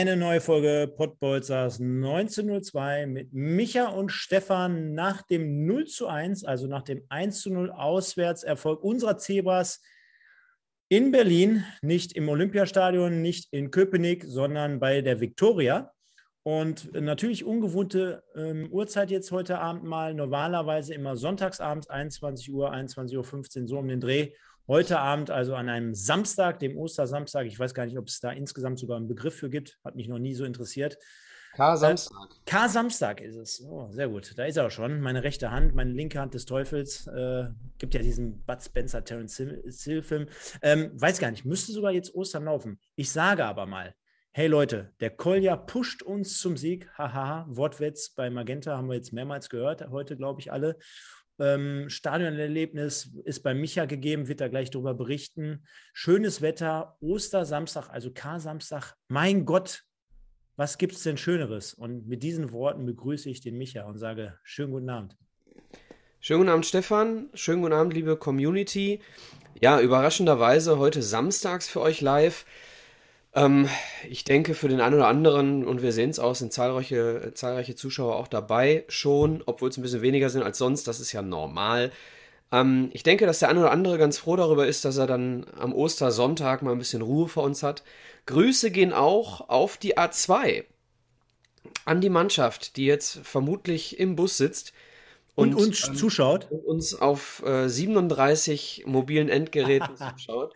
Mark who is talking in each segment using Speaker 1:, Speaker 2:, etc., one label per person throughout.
Speaker 1: Eine neue Folge Pottbolzers 1902 mit Micha und Stefan nach dem 0 zu 1, also nach dem 1 zu 0 Auswärtserfolg unserer Zebras in Berlin, nicht im Olympiastadion, nicht in Köpenick, sondern bei der Viktoria. Und natürlich ungewohnte ähm, Uhrzeit jetzt heute Abend mal. Normalerweise immer sonntagsabends 21 Uhr, 21.15 Uhr, so um den Dreh. Heute Abend also an einem Samstag, dem Ostersamstag. Ich weiß gar nicht, ob es da insgesamt sogar einen Begriff für gibt. Hat mich noch nie so interessiert.
Speaker 2: K-Samstag.
Speaker 1: Äh, K-Samstag ist es. Oh, sehr gut. Da ist er auch schon. Meine rechte Hand, meine linke Hand des Teufels. Äh, gibt ja diesen Bud Spencer, Terence Hill-Film. Ähm, weiß gar nicht, müsste sogar jetzt Ostern laufen. Ich sage aber mal, hey Leute, der Kolja pusht uns zum Sieg. Haha, Wortwitz bei Magenta haben wir jetzt mehrmals gehört, heute glaube ich alle. Ähm, Stadionerlebnis ist bei Micha gegeben, wird er gleich darüber berichten. Schönes Wetter, Ostersamstag, also K-Samstag. Mein Gott, was gibt es denn Schöneres? Und mit diesen Worten begrüße ich den Micha und sage schönen guten Abend.
Speaker 2: Schönen guten Abend, Stefan. Schönen guten Abend, liebe Community. Ja, überraschenderweise heute samstags für euch live. Ähm, ich denke, für den einen oder anderen, und wir sehen es auch, sind zahlreiche, zahlreiche Zuschauer auch dabei schon, obwohl es ein bisschen weniger sind als sonst. Das ist ja normal. Ähm, ich denke, dass der eine oder andere ganz froh darüber ist, dass er dann am Ostersonntag mal ein bisschen Ruhe vor uns hat. Grüße gehen auch auf die A2 an die Mannschaft, die jetzt vermutlich im Bus sitzt.
Speaker 1: Und, und uns ähm, zuschaut. Und
Speaker 2: uns auf äh, 37 mobilen Endgeräten zuschaut.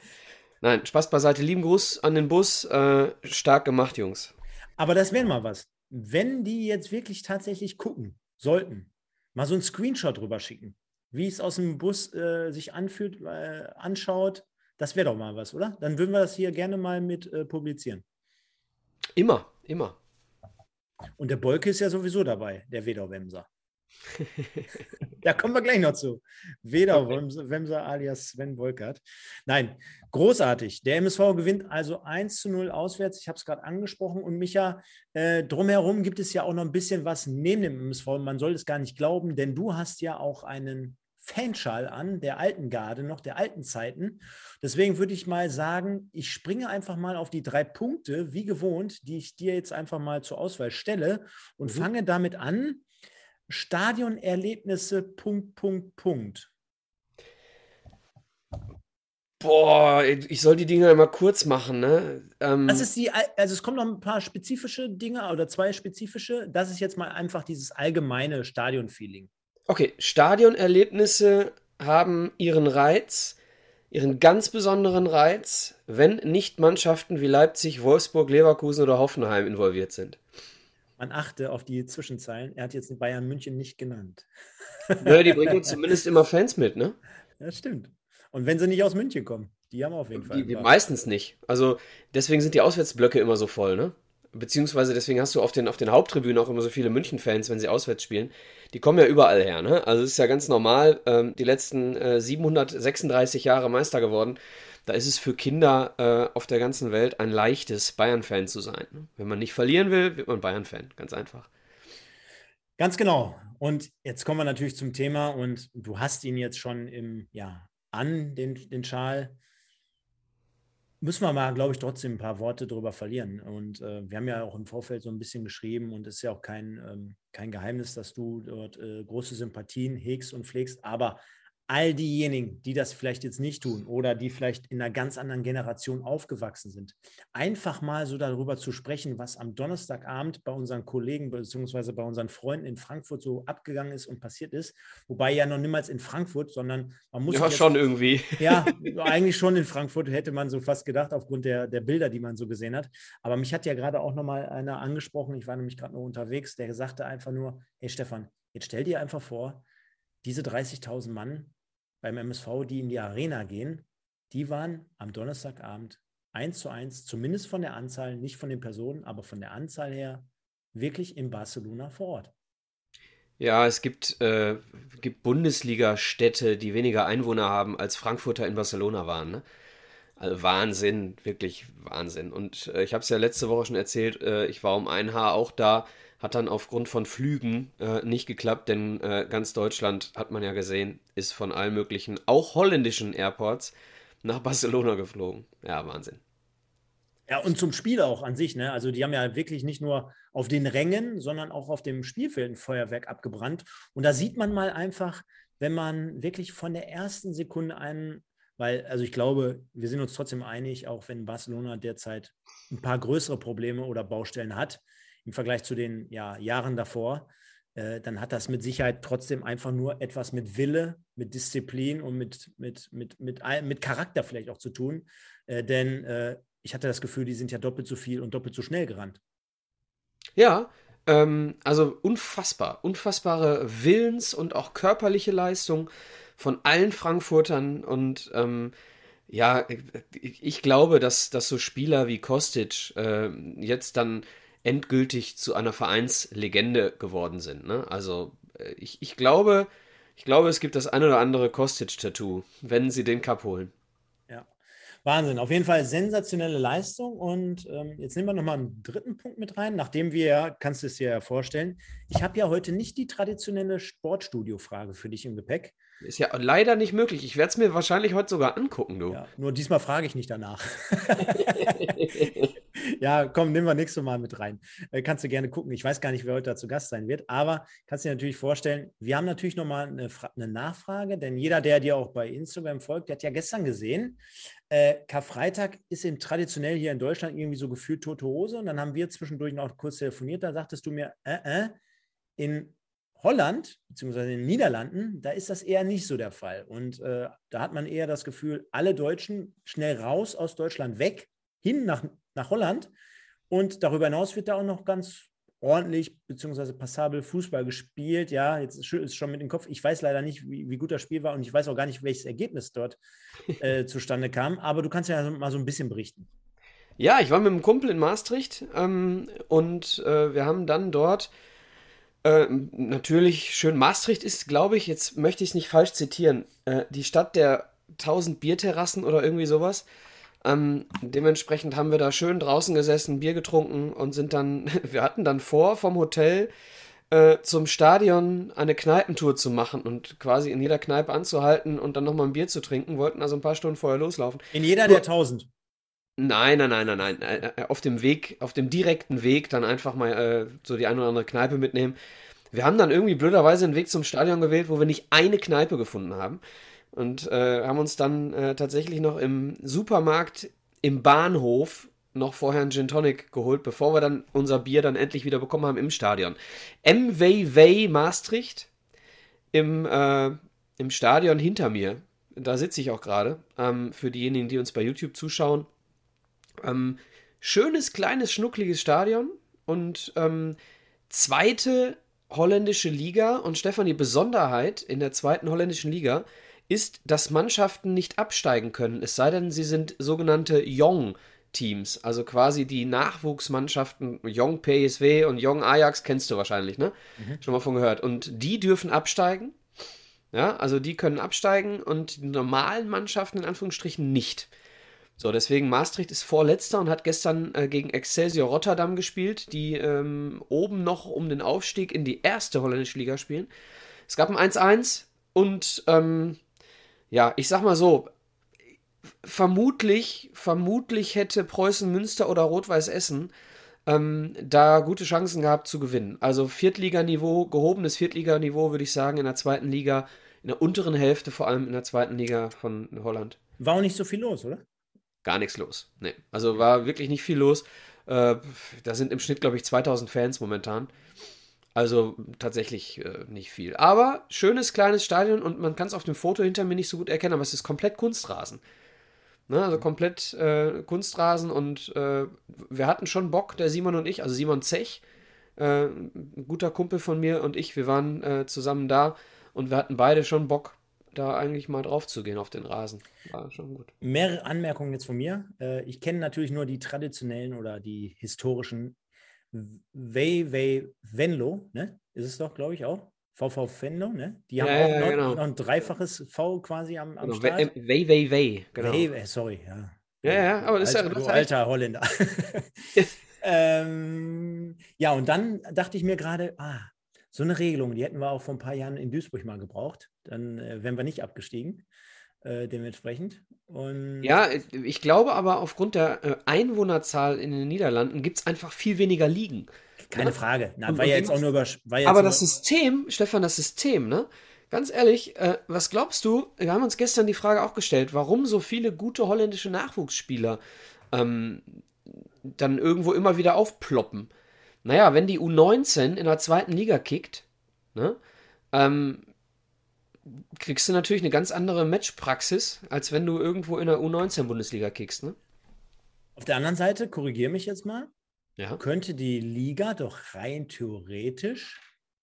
Speaker 2: Nein, Spaß beiseite. Lieben Gruß an den Bus. Äh, stark gemacht, Jungs.
Speaker 1: Aber das wäre mal was. Wenn die jetzt wirklich tatsächlich gucken sollten, mal so einen Screenshot drüber schicken, wie es aus dem Bus äh, sich anfühlt, äh, anschaut, das wäre doch mal was, oder? Dann würden wir das hier gerne mal mit äh, publizieren.
Speaker 2: Immer, immer.
Speaker 1: Und der Bolke ist ja sowieso dabei, der Wedau-Wemser da kommen wir gleich noch zu. Weder okay. Wemser alias Sven Wolkert. Nein, großartig. Der MSV gewinnt also 1 zu 0 auswärts. Ich habe es gerade angesprochen. Und Micha, äh, drumherum gibt es ja auch noch ein bisschen was neben dem MSV. Man soll es gar nicht glauben, denn du hast ja auch einen Fanschal an, der alten Garde, noch der alten Zeiten. Deswegen würde ich mal sagen, ich springe einfach mal auf die drei Punkte, wie gewohnt, die ich dir jetzt einfach mal zur Auswahl stelle und mhm. fange damit an Stadionerlebnisse, Punkt, Punkt, Punkt.
Speaker 2: Boah, ich soll die Dinge mal kurz machen, ne?
Speaker 1: Ähm, das ist die, also es kommen noch ein paar spezifische Dinge oder zwei spezifische. Das ist jetzt mal einfach dieses allgemeine Stadionfeeling.
Speaker 2: Okay, Stadionerlebnisse haben ihren Reiz, ihren ganz besonderen Reiz, wenn nicht Mannschaften wie Leipzig, Wolfsburg, Leverkusen oder Hoffenheim involviert sind.
Speaker 1: Man achte auf die Zwischenzeilen. Er hat jetzt Bayern München nicht genannt.
Speaker 2: Naja, die bringen zumindest immer Fans mit, ne?
Speaker 1: Ja, stimmt. Und wenn sie nicht aus München kommen, die haben auf jeden Fall.
Speaker 2: Die, die meistens nicht. Also deswegen sind die Auswärtsblöcke immer so voll, ne? Beziehungsweise deswegen hast du auf den, auf den Haupttribünen auch immer so viele München-Fans, wenn sie auswärts spielen. Die kommen ja überall her, ne? Also es ist ja ganz normal, ähm, die letzten äh, 736 Jahre Meister geworden da ist es für Kinder äh, auf der ganzen Welt ein leichtes, Bayern-Fan zu sein. Wenn man nicht verlieren will, wird man Bayern-Fan, ganz einfach.
Speaker 1: Ganz genau. Und jetzt kommen wir natürlich zum Thema und du hast ihn jetzt schon im, ja, an, den, den Schal. Müssen wir mal, glaube ich, trotzdem ein paar Worte darüber verlieren. Und äh, wir haben ja auch im Vorfeld so ein bisschen geschrieben und es ist ja auch kein, ähm, kein Geheimnis, dass du dort äh, große Sympathien hegst und pflegst. Aber all diejenigen, die das vielleicht jetzt nicht tun oder die vielleicht in einer ganz anderen Generation aufgewachsen sind, einfach mal so darüber zu sprechen, was am Donnerstagabend bei unseren Kollegen bzw. bei unseren Freunden in Frankfurt so abgegangen ist und passiert ist. Wobei ja noch niemals in Frankfurt, sondern man muss.
Speaker 2: Ja, jetzt, schon irgendwie.
Speaker 1: Ja, eigentlich schon in Frankfurt, hätte man so fast gedacht, aufgrund der, der Bilder, die man so gesehen hat. Aber mich hat ja gerade auch nochmal einer angesprochen, ich war nämlich gerade noch unterwegs, der sagte einfach nur: Hey Stefan, jetzt stell dir einfach vor, diese 30.000 Mann beim MSV, die in die Arena gehen, die waren am Donnerstagabend eins zu eins, zumindest von der Anzahl, nicht von den Personen, aber von der Anzahl her, wirklich in Barcelona vor Ort.
Speaker 2: Ja, es gibt, äh, gibt Bundesliga-Städte, die weniger Einwohner haben, als Frankfurter in Barcelona waren. Ne? Also Wahnsinn, wirklich Wahnsinn. Und äh, ich habe es ja letzte Woche schon erzählt, äh, ich war um ein Haar auch da, hat dann aufgrund von Flügen äh, nicht geklappt, denn äh, ganz Deutschland, hat man ja gesehen, ist von allen möglichen, auch holländischen Airports nach Barcelona geflogen. Ja, Wahnsinn.
Speaker 1: Ja, und zum Spiel auch an sich, ne? Also die haben ja wirklich nicht nur auf den Rängen, sondern auch auf dem Spielfeld ein Feuerwerk abgebrannt. Und da sieht man mal einfach, wenn man wirklich von der ersten Sekunde einen, weil, also ich glaube, wir sind uns trotzdem einig, auch wenn Barcelona derzeit ein paar größere Probleme oder Baustellen hat im Vergleich zu den ja, Jahren davor, äh, dann hat das mit Sicherheit trotzdem einfach nur etwas mit Wille, mit Disziplin und mit, mit, mit, mit, mit Charakter vielleicht auch zu tun. Äh, denn äh, ich hatte das Gefühl, die sind ja doppelt so viel und doppelt so schnell gerannt.
Speaker 2: Ja, ähm, also unfassbar, unfassbare Willens- und auch körperliche Leistung von allen Frankfurtern und ähm, ja, ich glaube, dass, dass so Spieler wie Kostic äh, jetzt dann endgültig zu einer Vereinslegende geworden sind. Ne? Also äh, ich, ich glaube, ich glaube, es gibt das ein oder andere Kostic-Tattoo, wenn sie den Cup holen.
Speaker 1: Wahnsinn, auf jeden Fall sensationelle Leistung. Und ähm, jetzt nehmen wir nochmal einen dritten Punkt mit rein, nachdem wir, kannst du es dir ja vorstellen, ich habe ja heute nicht die traditionelle Sportstudio-Frage für dich im Gepäck.
Speaker 2: Ist ja leider nicht möglich. Ich werde es mir wahrscheinlich heute sogar angucken, du.
Speaker 1: Ja, nur diesmal frage ich nicht danach. ja, komm, nehmen wir nächstes Mal mit rein. Äh, kannst du gerne gucken. Ich weiß gar nicht, wer heute zu Gast sein wird, aber kannst dir natürlich vorstellen, wir haben natürlich nochmal eine, eine Nachfrage, denn jeder, der dir auch bei Instagram folgt, der hat ja gestern gesehen, äh, Karfreitag ist eben traditionell hier in Deutschland irgendwie so gefühlt tote Hose. Und dann haben wir zwischendurch noch kurz telefoniert. Da sagtest du mir, äh, äh, in Holland, beziehungsweise in den Niederlanden, da ist das eher nicht so der Fall. Und äh, da hat man eher das Gefühl, alle Deutschen schnell raus aus Deutschland weg, hin nach, nach Holland. Und darüber hinaus wird da auch noch ganz ordentlich bzw. passabel Fußball gespielt. Ja, jetzt ist es schon mit dem Kopf. Ich weiß leider nicht, wie, wie, gut das Spiel war und ich weiß auch gar nicht, welches Ergebnis dort äh, zustande kam. Aber du kannst ja mal so ein bisschen berichten.
Speaker 2: Ja, ich war mit einem Kumpel in Maastricht ähm, und äh, wir haben dann dort äh, natürlich schön. Maastricht ist, glaube ich, jetzt möchte ich es nicht falsch zitieren, äh, die Stadt der tausend Bierterrassen oder irgendwie sowas. Ähm, dementsprechend haben wir da schön draußen gesessen, Bier getrunken und sind dann, wir hatten dann vor, vom Hotel äh, zum Stadion eine Kneipentour zu machen und quasi in jeder Kneipe anzuhalten und dann nochmal ein Bier zu trinken, wollten also ein paar Stunden vorher loslaufen.
Speaker 1: In jeder der tausend?
Speaker 2: Nein, nein, nein, nein, nein. Äh, äh, auf dem Weg, auf dem direkten Weg dann einfach mal äh, so die eine oder andere Kneipe mitnehmen. Wir haben dann irgendwie blöderweise einen Weg zum Stadion gewählt, wo wir nicht eine Kneipe gefunden haben und äh, haben uns dann äh, tatsächlich noch im Supermarkt im Bahnhof noch vorher einen Gin Tonic geholt, bevor wir dann unser Bier dann endlich wieder bekommen haben im Stadion. MWW Maastricht im, äh, im Stadion hinter mir. Da sitze ich auch gerade. Ähm, für diejenigen, die uns bei YouTube zuschauen. Ähm, schönes, kleines, schnuckliges Stadion und ähm, zweite holländische Liga. Und Stefan, die Besonderheit in der zweiten holländischen Liga ist, dass Mannschaften nicht absteigen können, es sei denn, sie sind sogenannte Young Teams, also quasi die Nachwuchsmannschaften, Young PSW und Young Ajax kennst du wahrscheinlich, ne? Mhm. Schon mal von gehört. Und die dürfen absteigen. Ja, also die können absteigen und die normalen Mannschaften in Anführungsstrichen nicht. So, deswegen Maastricht ist vorletzter und hat gestern äh, gegen Excelsior Rotterdam gespielt, die ähm, oben noch um den Aufstieg in die erste holländische Liga spielen. Es gab ein 1-1 und ähm, ja, ich sag mal so, vermutlich, vermutlich hätte Preußen Münster oder Rot-Weiß Essen ähm, da gute Chancen gehabt zu gewinnen. Also Viertliganiveau, gehobenes Viertliganiveau, würde ich sagen, in der zweiten Liga, in der unteren Hälfte, vor allem in der zweiten Liga von Holland.
Speaker 1: War auch nicht so viel los, oder?
Speaker 2: Gar nichts los. Nee. Also war wirklich nicht viel los. Äh, da sind im Schnitt, glaube ich, 2000 Fans momentan. Also tatsächlich äh, nicht viel. Aber schönes kleines Stadion und man kann es auf dem Foto hinter mir nicht so gut erkennen, aber es ist komplett Kunstrasen. Ne, also komplett äh, Kunstrasen und äh, wir hatten schon Bock, der Simon und ich, also Simon Zech, äh, ein guter Kumpel von mir und ich, wir waren äh, zusammen da und wir hatten beide schon Bock, da eigentlich mal drauf zu gehen auf den Rasen. War schon gut.
Speaker 1: Mehrere Anmerkungen jetzt von mir. Äh, ich kenne natürlich nur die traditionellen oder die historischen Wei Wei Venlo, ne? Ist es doch, glaube ich, auch. VV Fendo, ne? Die haben
Speaker 2: Ja,
Speaker 1: auch
Speaker 2: ja,
Speaker 1: noch,
Speaker 2: genau.
Speaker 1: noch ein dreifaches V quasi am, am
Speaker 2: Genau,
Speaker 1: Start.
Speaker 2: Wei, Wei, Wei, genau.
Speaker 1: Äh, sorry, ja.
Speaker 2: Ja, ja, aber das ist ja-
Speaker 1: Alter,
Speaker 2: das ist ja recht.
Speaker 1: alter Holländer. ähm, ja, und dann dachte ich mir gerade, ah, so eine Regelung, die hätten wir auch vor ein paar Jahren in Duisburg mal gebraucht. Dann äh, wären wir nicht abgestiegen, äh, dementsprechend. Und
Speaker 2: Ja, ich glaube aber aufgrund der äh, Einwohnerzahl in den Niederlanden gibt es einfach viel weniger Ligen.
Speaker 1: keine
Speaker 2: ne?
Speaker 1: Frage. Na,
Speaker 2: Und-
Speaker 1: war
Speaker 2: und
Speaker 1: ja jetzt auch nur über.
Speaker 2: Aber das System, Stefan, das System, ne? Ganz ehrlich, äh, was glaubst du? Wir haben uns gestern die Frage auch gestellt, warum so viele gute holländische Nachwuchsspieler ähm, dann irgendwo immer wieder aufploppen. Naja, wenn die U19 in der zweiten Liga kickt, ne, ähm, kriegst du natürlich eine ganz andere Matchpraxis, als wenn du irgendwo in der U19-Bundesliga kickst, ne?
Speaker 1: Auf der anderen Seite, korrigiere mich jetzt mal,
Speaker 2: Ja.
Speaker 1: könnte die Liga doch rein theoretisch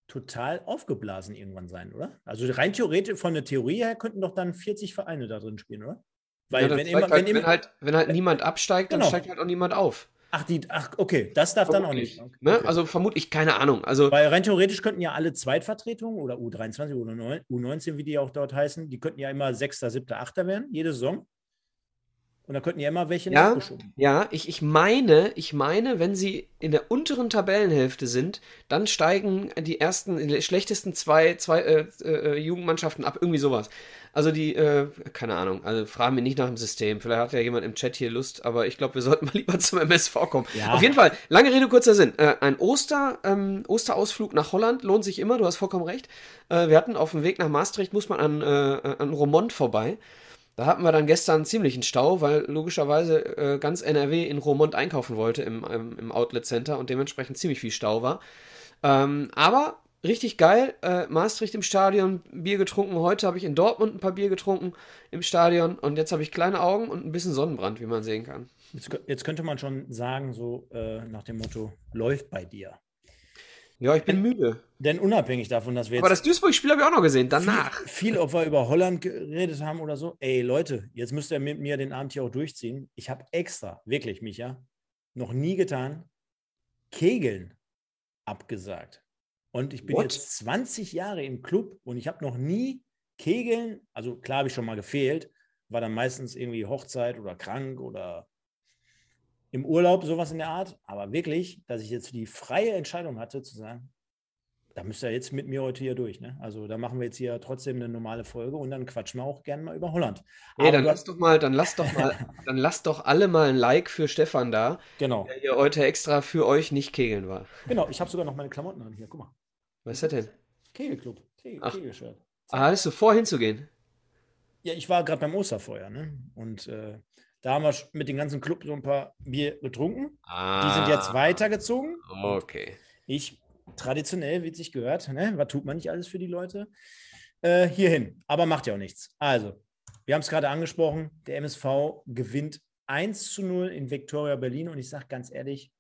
Speaker 1: total aufgeblasen irgendwann sein, oder? Also rein theoretisch, von der Theorie her könnten doch dann 40 Vereine da drin spielen, oder? Weil
Speaker 2: Ja, dann
Speaker 1: wenn immer,
Speaker 2: halt,
Speaker 1: wenn
Speaker 2: wenn,
Speaker 1: immer,
Speaker 2: halt, wenn halt niemand absteigt, dann
Speaker 1: Genau.
Speaker 2: steigt halt auch niemand auf.
Speaker 1: Ach, die, ach, okay, das darf dann auch nicht.
Speaker 2: Vermutlich, Ne?
Speaker 1: Okay.
Speaker 2: Also vermutlich, keine Ahnung. Also
Speaker 1: Weil rein theoretisch könnten ja alle Zweitvertretungen oder U23 oder U9 U19, wie die auch dort heißen, die könnten ja immer Sechster, Siebter, Achter werden, jede Saison. Und da könnten ja immer welche
Speaker 2: Ja,
Speaker 1: nachgeschoben.
Speaker 2: ja, ich, ich meine, ich meine, wenn sie in der unteren Tabellenhälfte sind, dann steigen die ersten, die schlechtesten zwei, zwei äh, äh, Jugendmannschaften ab, irgendwie sowas. Also die, äh, keine Ahnung, also fragen mich nicht nach dem System. Vielleicht hat ja jemand im Chat hier Lust, aber ich glaube, wir sollten mal lieber zum MSV kommen.
Speaker 1: Ja.
Speaker 2: Auf jeden Fall, lange Rede, kurzer Sinn. Äh, ein Oster, ähm, Osterausflug nach Holland lohnt sich immer, du hast vollkommen recht. Äh, wir hatten auf dem Weg nach Maastricht, muss man an, äh, an Romont vorbei. Da hatten wir dann gestern einen ziemlichen Stau, weil logischerweise äh, ganz NRW in Romont einkaufen wollte im, im, im Outlet Center und dementsprechend ziemlich viel Stau war. Ähm, aber richtig geil, äh, Maastricht im Stadion, Bier getrunken. Heute habe ich in Dortmund ein paar Bier getrunken im Stadion und jetzt habe ich kleine Augen und ein bisschen Sonnenbrand, wie man sehen kann.
Speaker 1: Jetzt, jetzt könnte man schon sagen, so äh, nach dem Motto, läuft bei dir.
Speaker 2: Ja, ich bin müde.
Speaker 1: Denn unabhängig davon, dass wir jetzt
Speaker 2: Aber das Duisburg-Spiel habe ich auch noch gesehen, danach.
Speaker 1: viel, viel, ob wir über Holland geredet haben oder so, ey Leute, jetzt müsst ihr mit mir den Abend hier auch durchziehen. Ich habe extra, wirklich, Micha, noch nie getan, Kegeln abgesagt. Und ich bin
Speaker 2: What?
Speaker 1: jetzt 20 Jahre im Club und ich habe noch nie Kegeln, also klar habe ich schon mal gefehlt, war dann meistens irgendwie Hochzeit oder krank oder im Urlaub, sowas in der Art. Aber wirklich, dass ich jetzt die freie Entscheidung hatte, zu sagen, da müsst ihr jetzt mit mir heute hier durch. Ne? Also da machen wir jetzt hier trotzdem eine normale Folge und dann quatschen wir auch gerne mal über Holland.
Speaker 2: Ey,
Speaker 1: Aber
Speaker 2: dann lass doch mal, dann lasst doch mal, dann lasst doch alle mal ein Like für Stefan da,
Speaker 1: genau,
Speaker 2: der hier heute extra für euch nicht kegeln war.
Speaker 1: genau. Ich habe sogar noch meine Klamotten an hier. Guck mal.
Speaker 2: Was ist das denn?
Speaker 1: Kegelclub. Kegel,
Speaker 2: Ach.
Speaker 1: Kegelshirt.
Speaker 2: Ah, hattest du vor hinzugehen?
Speaker 1: Ja, ich war gerade beim Osterfeuer, ne? Und äh, da haben wir mit dem ganzen Club so ein paar Bier getrunken.
Speaker 2: Ah.
Speaker 1: Die sind jetzt weitergezogen.
Speaker 2: Okay.
Speaker 1: Ich traditionell, wie es sich gehört, ne? Was tut man nicht alles für die Leute? Äh, hierhin. Aber macht ja auch nichts. Also, wir haben es gerade angesprochen, der MSV gewinnt 1 zu 0 in Victoria Berlin und ich sage ganz ehrlich,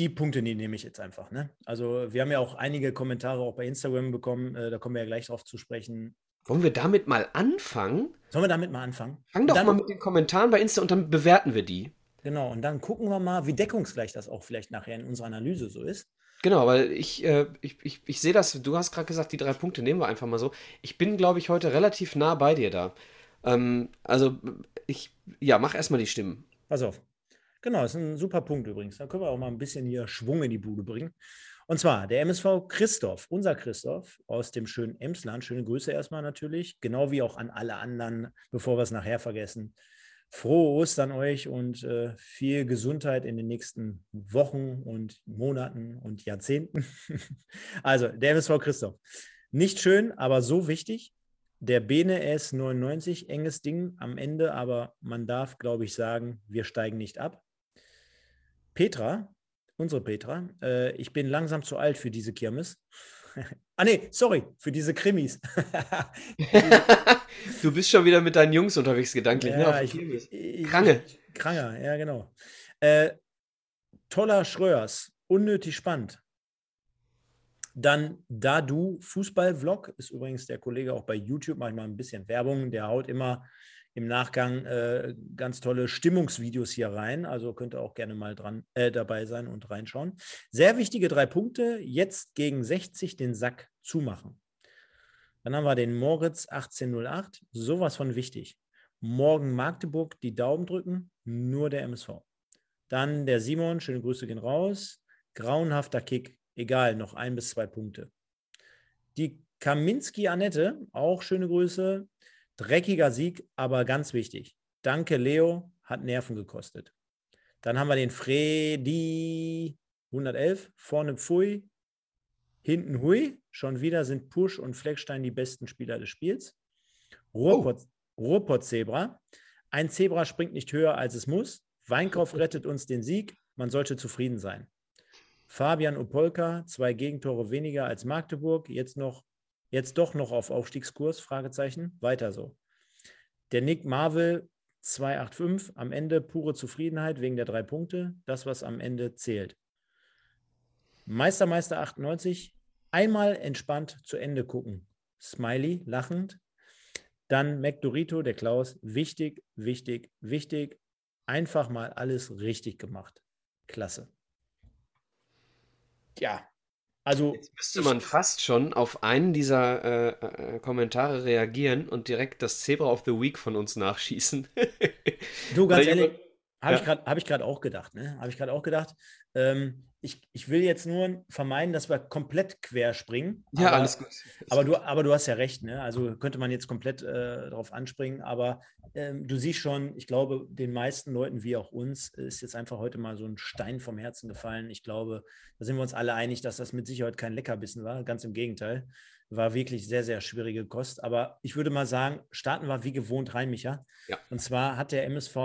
Speaker 1: die Punkte die nehme ich jetzt einfach. Ne? Also, wir haben ja auch einige Kommentare auch bei Instagram bekommen, äh, da kommen wir ja gleich drauf zu sprechen.
Speaker 2: Wollen wir damit mal anfangen?
Speaker 1: Sollen wir damit mal anfangen?
Speaker 2: Fang doch
Speaker 1: Dann-
Speaker 2: mal mit den Kommentaren bei Insta und dann bewerten wir die.
Speaker 1: Genau, und dann gucken wir mal, wie deckungsgleich das auch vielleicht nachher in unserer Analyse so ist.
Speaker 2: Genau, weil ich, äh, ich, ich, ich sehe das, du hast gerade gesagt, die drei Punkte nehmen wir einfach mal so. Ich bin, glaube ich, heute relativ nah bei dir da. Ähm, also, ich, ja, mach erstmal die Stimmen.
Speaker 1: Pass auf. Genau, ist ein super Punkt übrigens. Da können wir auch mal ein bisschen hier Schwung in die Bude bringen. Und zwar der MSV Christoph, unser Christoph aus dem schönen Emsland. Schöne Grüße erstmal natürlich, genau wie auch an alle anderen, bevor wir es nachher vergessen. Frohe Ostern euch und äh, viel Gesundheit in den nächsten Wochen und Monaten und Jahrzehnten. also, der MSV Christoph. Nicht schön, aber so wichtig. Der Bene S99, enges Ding am Ende, aber man darf, glaube ich, sagen, wir steigen nicht ab. Petra, unsere Petra, äh, ich bin langsam zu alt für diese Kirmes. ah, nee, sorry, für diese Krimis.
Speaker 2: Du bist schon wieder mit deinen Jungs unterwegs gedanklich, ne? Auf
Speaker 1: ja,
Speaker 2: der
Speaker 1: ich, ich,
Speaker 2: Krange.
Speaker 1: Ich, Krange, ja, genau. Äh, toller Schröers, unnötig spannend. Dann Dadu Fußball-Vlog ist übrigens der Kollege auch bei YouTube manchmal ein bisschen Werbung. Der haut immer im Nachgang äh, ganz tolle Stimmungsvideos hier rein. Also könnt ihr auch gerne mal dran äh, dabei sein und reinschauen. Sehr wichtige drei Punkte. Jetzt gegen 60 den Sack zumachen. Dann haben wir den Moritz 1808. Sowas von wichtig. Morgen Magdeburg die Daumen drücken, nur der MSV. Dann der Simon, schöne Grüße gehen raus. Grauenhafter Kick, egal, noch ein bis zwei Punkte. Die Kaminski Annette, auch schöne Grüße. Dreckiger Sieg, aber ganz wichtig. Danke, Leo, hat Nerven gekostet. Dann haben wir den Fredi 111, vorne Pfui, hinten Hui. Schon wieder sind Push und Fleckstein die besten Spieler des Spiels. Ruhrpott, oh. Ruhrpott Zebra. Ein Zebra springt nicht höher, als es muss. Weinkauf rettet uns den Sieg. Man sollte zufrieden sein. Fabian Opolka, zwei Gegentore weniger als Magdeburg. Jetzt noch Jetzt doch noch auf Aufstiegskurs? Fragezeichen. Weiter so. Der Nick Marvel 285, am Ende pure Zufriedenheit wegen der drei Punkte. Das, was am Ende zählt. Meistermeister 98, einmal entspannt zu Ende gucken. Smiley, lachend. Dann McDorito, der Klaus, wichtig, wichtig, wichtig. Einfach mal alles richtig gemacht. Klasse.
Speaker 2: Ja, also Jetzt müsste man fast schon auf einen dieser äh, äh, Kommentare reagieren und direkt das Zebra of the Week von uns nachschießen.
Speaker 1: du, ganz ehrlich, habe ja. ich gerade hab auch gedacht. Ne? Habe ich gerade auch gedacht. Ähm, ich, ich will jetzt nur vermeiden, dass wir komplett quer springen.
Speaker 2: Ja, aber, alles gut.
Speaker 1: aber, du, aber du hast ja recht. Ne? Also könnte man jetzt komplett äh, drauf anspringen. Aber ähm, du siehst schon, ich glaube, den meisten Leuten wie auch uns ist jetzt einfach heute mal so ein Stein vom Herzen gefallen. Ich glaube, da sind wir uns alle einig, dass das mit Sicherheit kein Leckerbissen war. Ganz im Gegenteil. War wirklich sehr, sehr schwierige Kost. Aber ich würde mal sagen, starten wir wie gewohnt rein, Micha. Ja. Und zwar hat der MSV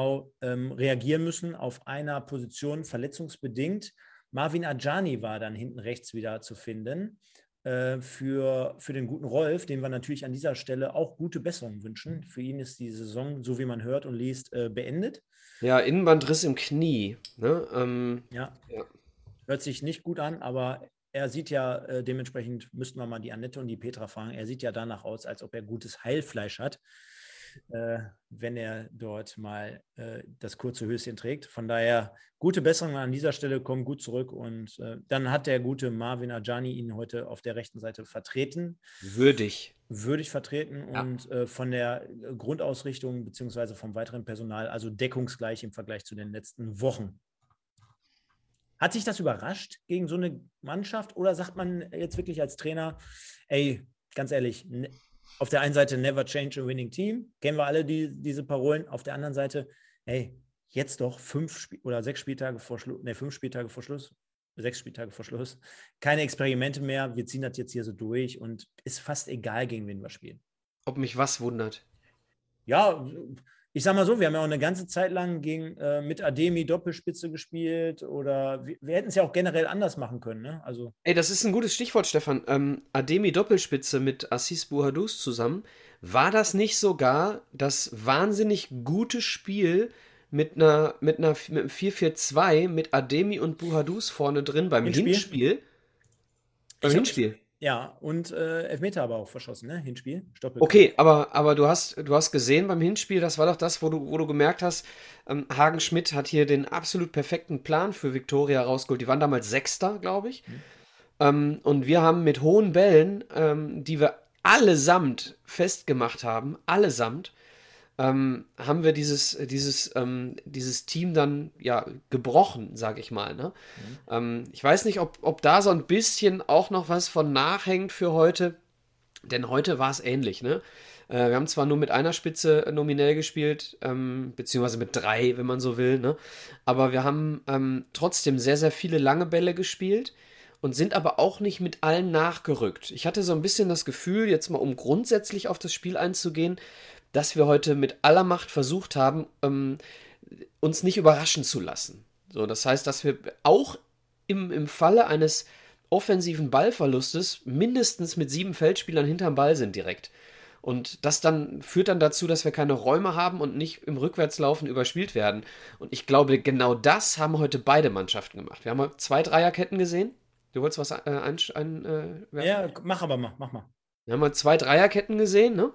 Speaker 1: ähm, reagieren müssen auf einer Position verletzungsbedingt. Marvin Ajani war dann hinten rechts wieder zu finden äh, für, für den guten Rolf, dem wir natürlich an dieser Stelle auch gute Besserung wünschen. Für ihn ist die Saison, so wie man hört und liest, äh, beendet.
Speaker 2: Ja, Innenbandriss im Knie. Ne? Ähm,
Speaker 1: ja. ja. Hört sich nicht gut an, aber er sieht ja, äh, dementsprechend müssten wir mal die Annette und die Petra fragen, er sieht ja danach aus, als ob er gutes Heilfleisch hat äh, wenn er dort mal äh, das kurze Höschen trägt. Von daher gute Besserung an dieser Stelle, kommen gut zurück und äh, dann hat der gute Marvin Ajani ihn heute auf der rechten Seite vertreten.
Speaker 2: Würdig.
Speaker 1: Würdig vertreten ja. und äh, von der Grundausrichtung beziehungsweise vom weiteren Personal, also deckungsgleich im Vergleich zu den letzten Wochen. Hat sich das überrascht gegen so eine Mannschaft oder sagt man jetzt wirklich als Trainer, ey, ganz ehrlich, auf der einen Seite never change a winning team, kennen wir alle die, diese Parolen. Auf der anderen Seite, hey, jetzt doch fünf Sp oder sechs Spieltage vor Schluss, ne, fünf Spieltage vor Schluss, sechs Spieltage vor Schluss, keine Experimente mehr, wir ziehen das jetzt hier so durch und ist fast egal, gegen wen wir spielen.
Speaker 2: Ob mich was wundert?
Speaker 1: Ja, ich sag mal so, wir haben ja auch eine ganze Zeit lang gegen, äh, mit Ademi Doppelspitze gespielt oder wir, wir hätten es ja auch generell anders machen können. Ne? Also
Speaker 2: Ey, das ist ein gutes Stichwort, Stefan. Ähm, Ademi Doppelspitze mit Assis Bouhadous zusammen. War das nicht sogar das wahnsinnig gute Spiel mit einer mit einer mit einem 4-4-2 mit Ademi und Bouhadous vorne drin beim Hinspiel? Hinspiel?
Speaker 1: Beim Hinspiel. Ja, und äh, Elfmeter aber auch verschossen, ne? Hinspiel.
Speaker 2: Stoppel. Okay, aber, aber du, hast, du hast gesehen beim Hinspiel, das war doch das, wo du, wo du gemerkt hast, ähm, Hagen Schmidt hat hier den absolut perfekten Plan für Viktoria rausgeholt. Die waren damals Sechster, glaube ich. Mhm. Ähm, und wir haben mit hohen Bällen, ähm, die wir allesamt festgemacht haben, allesamt, ähm, haben wir dieses, dieses, ähm, dieses Team dann ja gebrochen, sag ich mal. Ne? Mhm. Ähm, ich weiß nicht, ob, ob da so ein bisschen auch noch was von nachhängt für heute, denn heute war es ähnlich. Ne? Äh, wir haben zwar nur mit einer Spitze nominell gespielt, ähm, beziehungsweise mit drei, wenn man so will, ne? aber wir haben ähm, trotzdem sehr, sehr viele lange Bälle gespielt und sind aber auch nicht mit allen nachgerückt. Ich hatte so ein bisschen das Gefühl, jetzt mal um grundsätzlich auf das Spiel einzugehen, dass wir heute mit aller Macht versucht haben, ähm, uns nicht überraschen zu lassen. So, das heißt, dass wir auch im, im Falle eines offensiven Ballverlustes mindestens mit sieben Feldspielern hinterm Ball sind direkt. Und das dann führt dann dazu, dass wir keine Räume haben und nicht im Rückwärtslaufen überspielt werden. Und ich glaube, genau das haben heute beide Mannschaften gemacht. Wir haben zwei Dreierketten gesehen. Du wolltest was äh, ein, ein
Speaker 1: äh, Ja, mach aber mal, mach mal.
Speaker 2: Wir haben zwei Dreierketten gesehen, ne?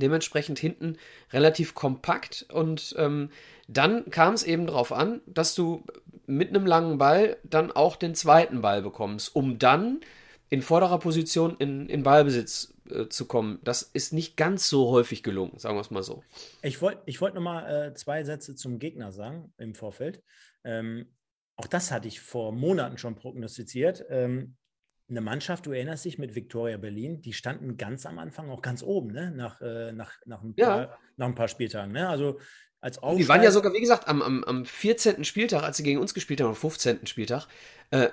Speaker 2: Dementsprechend hinten relativ kompakt und ähm, dann kam es eben darauf an, dass du mit einem langen Ball dann auch den zweiten Ball bekommst, um dann in vorderer Position in, in Ballbesitz äh, zu kommen. Das ist nicht ganz so häufig gelungen, sagen wir es mal so.
Speaker 1: Ich wollte ich wollt nochmal äh, zwei Sätze zum Gegner sagen im Vorfeld. Ähm, auch das hatte ich vor Monaten schon prognostiziert. Ähm, eine Mannschaft, du erinnerst dich mit Viktoria Berlin, die standen ganz am Anfang auch ganz oben, ne? nach, äh, nach, nach, ein, paar, ja. nach ein paar Spieltagen. Ne? Also als
Speaker 2: Aufsteiger. Die waren ja sogar, wie gesagt, am, am, am 14. Spieltag, als sie gegen uns gespielt haben, am 15. Spieltag, äh,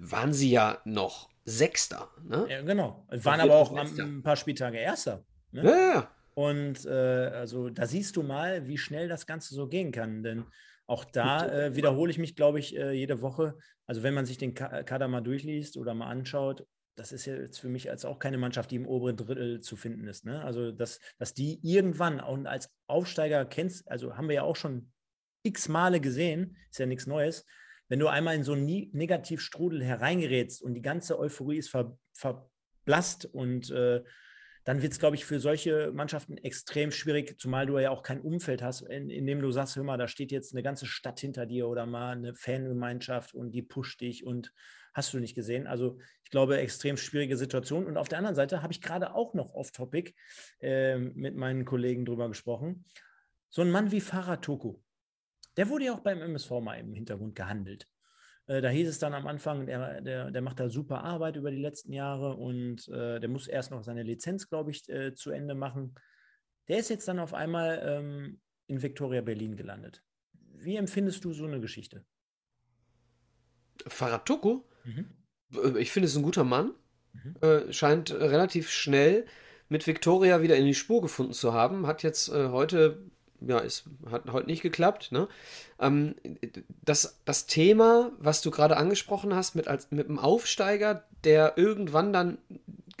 Speaker 2: waren sie ja noch Sechster. Ne?
Speaker 1: Ja, genau. Waren aber auch ein paar Spieltage Erster. Ne? Ja, ja. Und äh, also da siehst du mal, wie schnell das Ganze so gehen kann. Denn auch da äh, wiederhole ich mich, glaube ich, äh, jede Woche. Also wenn man sich den Kader mal durchliest oder mal anschaut, das ist jetzt für mich als auch keine Mannschaft, die im oberen Drittel zu finden ist. Ne? Also dass, dass die irgendwann und als Aufsteiger kennst, also haben wir ja auch schon x Male gesehen, ist ja nichts Neues. Wenn du einmal in so einen Negativstrudel hereingerätst und die ganze Euphorie ist ver, verblasst und äh, dann wird es, glaube ich, für solche Mannschaften extrem schwierig, zumal du ja auch kein Umfeld hast, in, in, dem du sagst, hör mal, da steht jetzt eine ganze Stadt hinter dir oder mal eine Fangemeinschaft und die pusht dich und hast du nicht gesehen. Also ich glaube, extrem schwierige Situation. Und auf der anderen Seite habe ich gerade auch noch off-topic äh, mit meinen Kollegen drüber gesprochen. So ein Mann wie Farah Toku, der wurde ja auch beim MSV mal im Hintergrund gehandelt. Äh, da hieß es dann am Anfang, der, der, der macht da super Arbeit über die letzten Jahre und äh, der muss erst noch seine Lizenz, glaube ich, äh, zu Ende machen. Der ist jetzt dann auf einmal ähm, in Victoria Berlin gelandet. Wie empfindest du so eine Geschichte?
Speaker 2: Farad Toko? Mhm. Äh, ich finde es ein guter Mann. Mhm. Äh, scheint relativ schnell mit Victoria wieder in die Spur gefunden zu haben. Hat jetzt äh, heute ja, es hat heute nicht geklappt. Ne? Ähm, das, das Thema, was du gerade angesprochen hast, mit, als, mit dem Aufsteiger, der irgendwann dann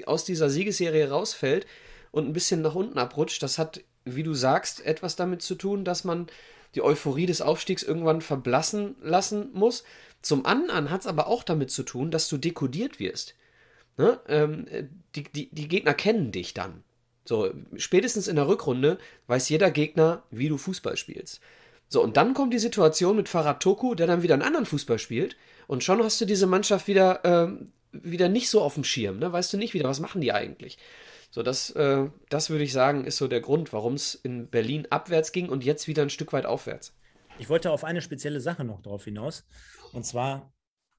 Speaker 2: aus dieser Siegesserie rausfällt und ein bisschen nach unten abrutscht, das hat, wie du sagst, etwas damit zu tun, dass man die Euphorie des Aufstiegs irgendwann verblassen lassen muss. Zum anderen hat es aber auch damit zu tun, dass du dekodiert wirst. Ne? Ähm, die, die, die Gegner kennen dich dann. So, spätestens in der Rückrunde weiß jeder Gegner, wie du Fußball spielst. So, und dann kommt die Situation mit Farad Toku, der dann wieder einen anderen Fußball spielt. Und schon hast du diese Mannschaft wieder, äh, wieder nicht so auf dem Schirm. Ne? Weißt du nicht wieder, was machen die eigentlich? So, das, äh, das würde ich sagen, ist so der Grund, warum es in Berlin abwärts ging und jetzt wieder ein Stück weit aufwärts.
Speaker 1: Ich wollte auf eine spezielle Sache noch drauf hinaus. Und zwar,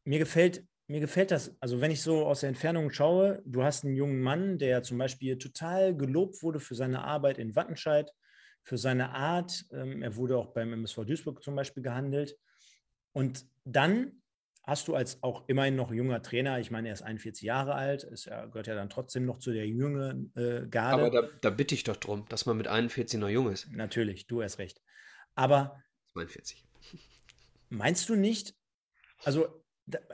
Speaker 1: mir gefällt mir gefällt das, also wenn ich so aus der Entfernung schaue, du hast einen jungen Mann, der zum Beispiel total gelobt wurde für seine Arbeit in Wattenscheid, für seine Art. Ähm, er wurde auch beim MSV Duisburg zum Beispiel gehandelt. Und dann hast du als auch immerhin noch junger Trainer, ich meine, er ist 41 Jahre alt, ist, er gehört ja dann trotzdem noch zu der jüngeren äh, Garde.
Speaker 2: Aber da, da, bitte ich doch drum, dass man mit 41 noch jung ist.
Speaker 1: Natürlich, du hast recht. Aber
Speaker 2: 42.
Speaker 1: Meinst du nicht, also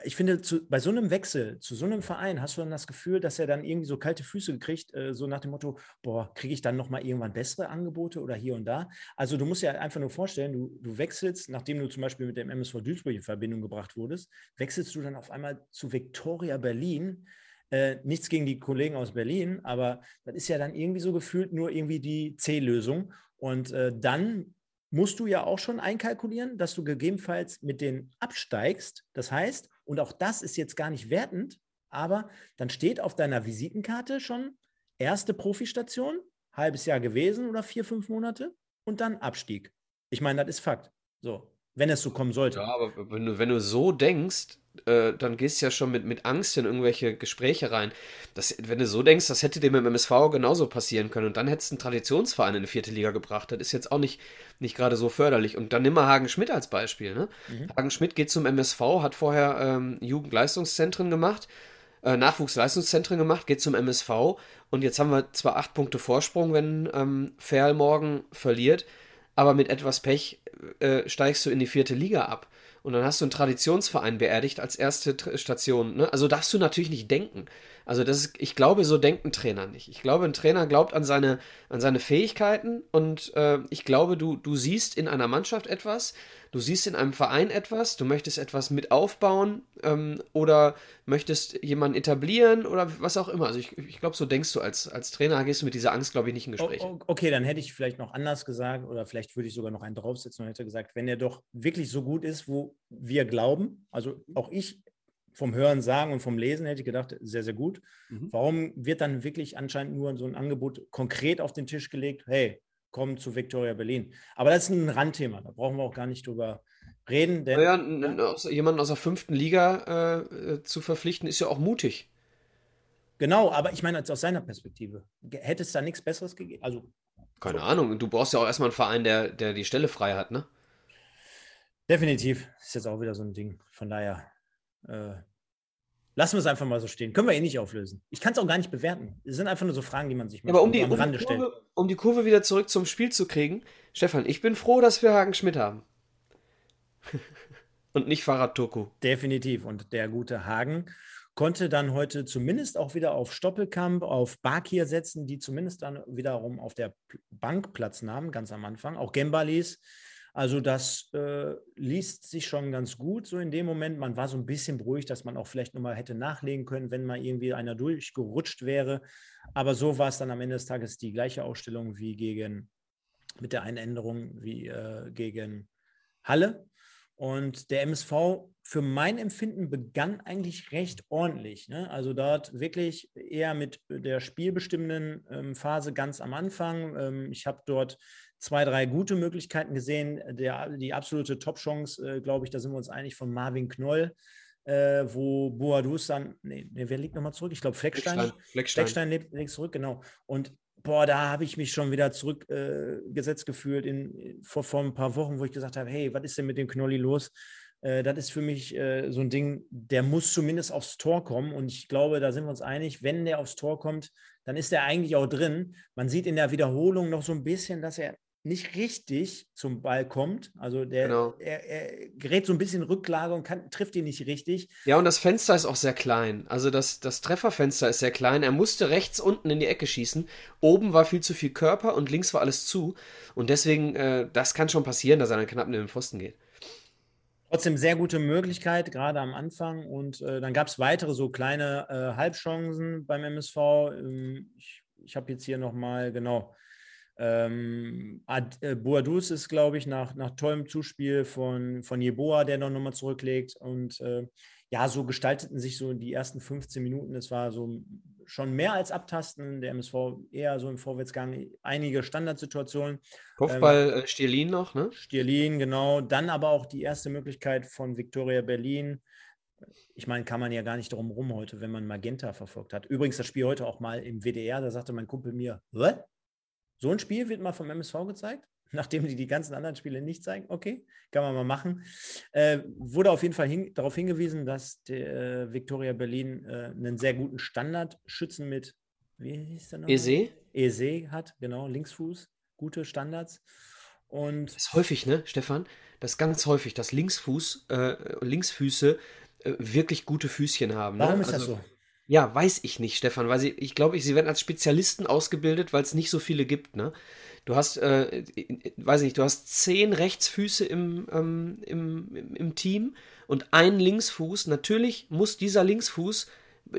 Speaker 1: ich finde, zu, bei so einem Wechsel zu so einem Verein hast du dann das Gefühl, dass er dann irgendwie so kalte Füße kriegt, äh, so nach dem Motto, boah, kriege ich dann nochmal irgendwann bessere Angebote oder hier und da? Also du musst dir einfach nur vorstellen, du, du wechselst, nachdem du zum Beispiel mit dem MSV Duisburg in Verbindung gebracht wurdest, wechselst du dann auf einmal zu Victoria Berlin. Äh, nichts gegen die Kollegen aus Berlin, aber das ist ja dann irgendwie so gefühlt nur irgendwie die C-Lösung. Und äh, dann musst du ja auch schon einkalkulieren, dass du gegebenenfalls mit denen absteigst. Das heißt, und auch das ist jetzt gar nicht wertend, aber dann steht auf deiner Visitenkarte schon erste Profistation, halbes Jahr gewesen oder vier, fünf Monate und dann Abstieg. Ich meine, das ist Fakt. So, wenn es so kommen sollte.
Speaker 2: Ja, aber wenn du, wenn du so denkst, äh, dann gehst du ja schon mit, mit Angst in irgendwelche Gespräche rein. Das, wenn du so denkst, das hätte dem im MSV genauso passieren können und dann hättest du einen Traditionsverein in die vierte Liga gebracht. Das ist jetzt auch nicht, nicht gerade so förderlich. Und dann nimm mal Hagen Schmidt als Beispiel. Ne? Mhm. Hagen Schmidt geht zum MSV, hat vorher ähm, Jugendleistungszentren gemacht, äh, Nachwuchsleistungszentren gemacht, geht zum MSV und jetzt haben wir zwar acht Punkte Vorsprung, wenn ähm, Ferl morgen verliert, aber mit etwas Pech äh, steigst du in die vierte Liga ab. Und dann hast du einen Traditionsverein beerdigt als erste Station. Ne? Also darfst du natürlich nicht denken. Also das ist, ich glaube, so denkt ein Trainer nicht. Ich glaube, ein Trainer glaubt an seine, an seine Fähigkeiten und äh, ich glaube, du, du siehst in einer Mannschaft etwas, du siehst in einem Verein etwas, du möchtest etwas mit aufbauen ähm, oder möchtest jemanden etablieren oder was auch immer. Also ich, ich glaube, so denkst du als, als Trainer, gehst du mit dieser Angst, glaube ich, nicht in Gespräche.
Speaker 1: Oh, okay, dann hätte ich vielleicht noch anders gesagt oder vielleicht würde ich sogar noch einen draufsetzen und hätte gesagt, wenn er doch wirklich so gut ist, wo wir glauben, also auch ich vom Hören sagen und vom Lesen hätte ich gedacht, sehr, sehr gut. Mhm. Warum wird dann wirklich anscheinend nur so ein Angebot konkret auf den Tisch gelegt? Hey, komm zu Victoria Berlin. Aber das ist ein Randthema, da brauchen wir auch gar nicht drüber reden.
Speaker 2: Denn, naja, ja, jemanden aus der fünften Liga äh, zu verpflichten, ist ja auch mutig.
Speaker 1: Genau, aber ich meine, aus seiner Perspektive, hätte es da nichts Besseres gegeben? Also,
Speaker 2: Keine so. Ahnung, du brauchst ja auch erstmal einen Verein, der, der die Stelle frei hat, ne?
Speaker 1: Definitiv. Ist jetzt auch wieder so ein Ding. Von daher, äh, Lassen wir es einfach mal so stehen. Können wir eh nicht auflösen. Ich kann es auch gar nicht bewerten. Es sind einfach nur so Fragen, die man sich
Speaker 2: ja, aber um die, am Rande um die Kurve, stellt. Um die Kurve wieder zurück zum Spiel zu kriegen, Stefan, ich bin froh, dass wir Hagen Schmidt haben. Und nicht Fahrrad Turku.
Speaker 1: Definitiv. Und der gute Hagen konnte dann heute zumindest auch wieder auf Stoppelkamp, auf Bakir setzen, die zumindest dann wiederum auf der Bank Platz nahmen, ganz am Anfang. Auch Gembalis also das äh, liest sich schon ganz gut so in dem Moment. Man war so ein bisschen beruhigt, dass man auch vielleicht nochmal hätte nachlegen können, wenn mal irgendwie einer durchgerutscht wäre. Aber so war es dann am Ende des Tages die gleiche Ausstellung wie gegen, mit der Einänderung wie äh, gegen Halle. Und der MSV für mein Empfinden begann eigentlich recht ordentlich. Ne? Also dort wirklich eher mit der spielbestimmenden ähm, Phase ganz am Anfang. Ähm, ich habe dort zwei, drei gute Möglichkeiten gesehen. Der, die absolute Top-Chance, äh, glaube ich, da sind wir uns einig, von Marvin Knoll, äh, wo Boadus dann, nee, wer liegt nochmal zurück? Ich glaube, Fleckstein. Fleckstein,
Speaker 2: Fleckstein.
Speaker 1: Fleckstein zurück, genau. Und boah, da habe ich mich schon wieder zurückgesetzt äh, gefühlt in, vor, vor ein paar Wochen, wo ich gesagt habe, hey, was ist denn mit dem Knolli los? Äh, das ist für mich äh, so ein Ding, der muss zumindest aufs Tor kommen. Und ich glaube, da sind wir uns einig, wenn der aufs Tor kommt, dann ist er eigentlich auch drin. Man sieht in der Wiederholung noch so ein bisschen, dass er nicht richtig zum Ball kommt. Also der genau. er, er, gerät so ein bisschen Rücklage und kann, trifft ihn nicht richtig.
Speaker 2: Ja, und das Fenster ist auch sehr klein. Also das, das Trefferfenster ist sehr klein. Er musste rechts unten in die Ecke schießen. Oben war viel zu viel Körper und links war alles zu. Und deswegen, äh, das kann schon passieren, dass er dann knapp in den Pfosten geht.
Speaker 1: Trotzdem sehr gute Möglichkeit, gerade am Anfang. Und äh, dann gab es weitere so kleine äh, Halbchancen beim MSV. Ähm, ich ich habe jetzt hier nochmal, genau, ähm, äh, Boadus ist, glaube ich, nach, nach tollem Zuspiel von, von Jeboa, der noch nochmal zurücklegt. Und äh, ja, so gestalteten sich so die ersten 15 Minuten. Es war so schon mehr als Abtasten. Der MSV eher so im Vorwärtsgang. Einige Standardsituationen.
Speaker 2: Kopfball ähm, äh, Stierlin noch, ne?
Speaker 1: Stierlin, genau. Dann aber auch die erste Möglichkeit von Viktoria Berlin. Ich meine, kann man ja gar nicht drum rum heute, wenn man Magenta verfolgt hat. Übrigens das Spiel heute auch mal im WDR, da sagte mein Kumpel mir, was? So ein Spiel wird mal vom MSV gezeigt, nachdem die die ganzen anderen Spiele nicht zeigen. Okay, kann man mal machen. Äh, wurde auf jeden Fall hin, darauf hingewiesen, dass der äh, Victoria Berlin äh, einen sehr guten Standardschützen mit,
Speaker 2: wie hieß der noch? Ese.
Speaker 1: Ese hat, genau, Linksfuß, gute Standards. Und
Speaker 2: das ist häufig, ne, Stefan? Das ist ganz häufig, dass Linksfuß, äh, Linksfüße äh, wirklich gute Füßchen haben.
Speaker 1: Ne? Warum ist also, das so?
Speaker 2: Ja, weiß ich nicht, Stefan, weil sie, ich glaube, sie werden als Spezialisten ausgebildet, weil es nicht so viele gibt, ne? Du hast, äh, weiß ich nicht, du hast zehn Rechtsfüße im, ähm, im, im, Team und einen Linksfuß. Natürlich muss dieser Linksfuß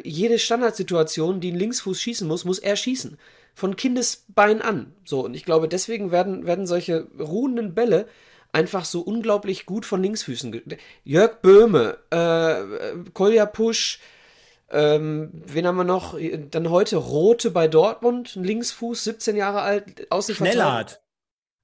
Speaker 2: jede Standardsituation, die ein Linksfuß schießen muss, muss er schießen. Von Kindesbein an. So, und ich glaube, deswegen werden, werden solche ruhenden Bälle einfach so unglaublich gut von Linksfüßen. Jörg Böhme, äh, Kolja Pusch, ähm, wen haben wir noch? Dann heute Rote bei Dortmund, ein Linksfuß, 17 Jahre alt,
Speaker 1: Schnellart.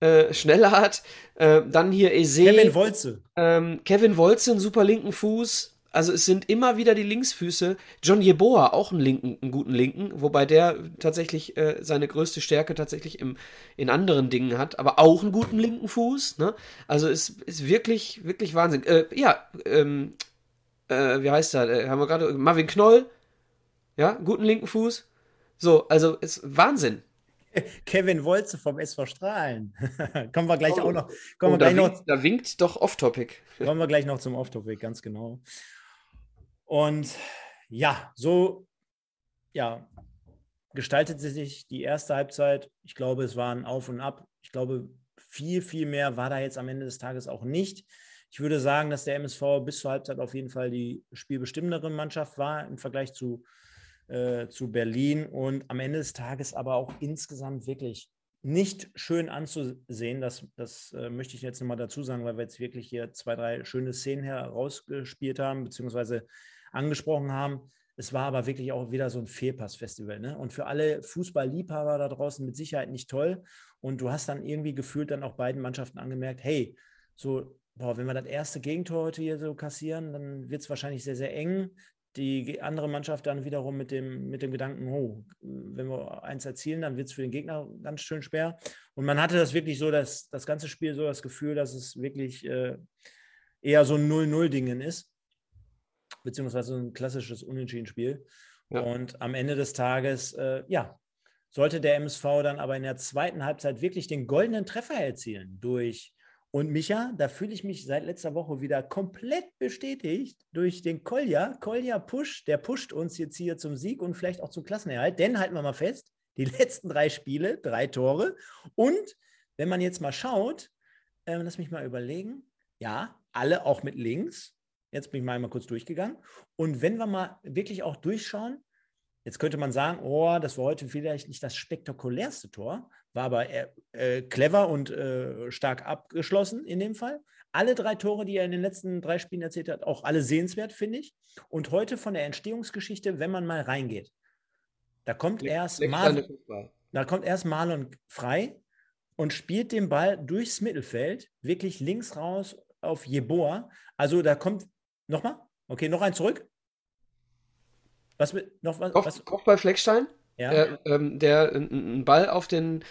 Speaker 2: Äh, Schnellart. Äh, dann hier Eze.
Speaker 1: Kevin Wolze.
Speaker 2: Ähm, Kevin Wolze, einen super linken Fuß. Also es sind immer wieder die Linksfüße. John Jeboa, auch einen, linken, einen guten Linken, wobei der tatsächlich äh, seine größte Stärke tatsächlich im, in anderen Dingen hat, aber auch einen guten linken Fuß. Ne? Also es ist wirklich, wirklich Wahnsinn. Äh, ja, ähm, äh, wie heißt er? Äh, haben wir gerade Marvin Knoll, ja, guten linken Fuß. So, also ist Wahnsinn.
Speaker 1: Kevin Wolze vom SV Strahlen. kommen wir gleich oh. auch noch. Kommen
Speaker 2: oh,
Speaker 1: wir gleich
Speaker 2: da, winkt, noch, da winkt doch Off-Topic.
Speaker 1: kommen wir gleich noch zum Off-Topic, ganz genau. Und ja, so ja, gestaltete sich die erste Halbzeit. Ich glaube, es war ein Auf und Ab. Ich glaube, viel, viel mehr war da jetzt am Ende des Tages auch nicht. Ich würde sagen, dass der MSV bis zur Halbzeit auf jeden Fall die spielbestimmendere Mannschaft war im Vergleich zu, äh, zu Berlin und am Ende des Tages aber auch insgesamt wirklich nicht schön anzusehen. Das, das äh, möchte ich jetzt nochmal dazu sagen, weil wir jetzt wirklich hier zwei, drei schöne Szenen herausgespielt haben, beziehungsweise angesprochen haben. Es war aber wirklich auch wieder so ein Fehlpass-Festival. Ne? Und für alle Fußballliebhaber da draußen mit Sicherheit nicht toll. Und du hast dann irgendwie gefühlt dann auch beiden Mannschaften angemerkt, hey, so, boah, wenn wir das erste Gegentor heute hier so kassieren, dann wird es wahrscheinlich sehr, sehr eng. Die andere Mannschaft dann wiederum mit dem, mit dem Gedanken, oh, wenn wir eins erzielen, dann wird es für den Gegner ganz schön schwer. Und man hatte das wirklich so, dass das ganze Spiel so das Gefühl, dass es wirklich äh, eher so ein 0-0-Dingen ist beziehungsweise ein klassisches Unentschieden-Spiel. Ja. Und am Ende des Tages, äh, ja, sollte der MSV dann aber in der zweiten Halbzeit wirklich den goldenen Treffer erzielen durch und Micha, da fühle ich mich seit letzter Woche wieder komplett bestätigt durch den Kolja. Kolja Push, der pusht uns jetzt hier zum Sieg und vielleicht auch zum Klassenerhalt. Denn halten wir mal fest, die letzten drei Spiele, drei Tore. Und wenn man jetzt mal schaut, äh, lass mich mal überlegen, ja, alle auch mit links. Jetzt bin ich mal einmal kurz durchgegangen. Und wenn wir mal wirklich auch durchschauen, jetzt könnte man sagen, oh, das war heute vielleicht nicht das spektakulärste Tor, war aber äh, äh, clever und äh, stark abgeschlossen in dem Fall. Alle drei Tore, die er in den letzten drei Spielen erzählt hat, auch alle sehenswert, finde ich. Und heute von der Entstehungsgeschichte, wenn man mal reingeht, da kommt erst Marlon, da kommt erst Marlon frei und spielt den Ball durchs Mittelfeld, wirklich links raus auf Jeboa. Also da kommt Nochmal? Okay, noch ein zurück.
Speaker 2: Was mit, noch was? Kopf, was? Kopfball Fleckstein. Ja. Der, ähm, der einen Ball auf den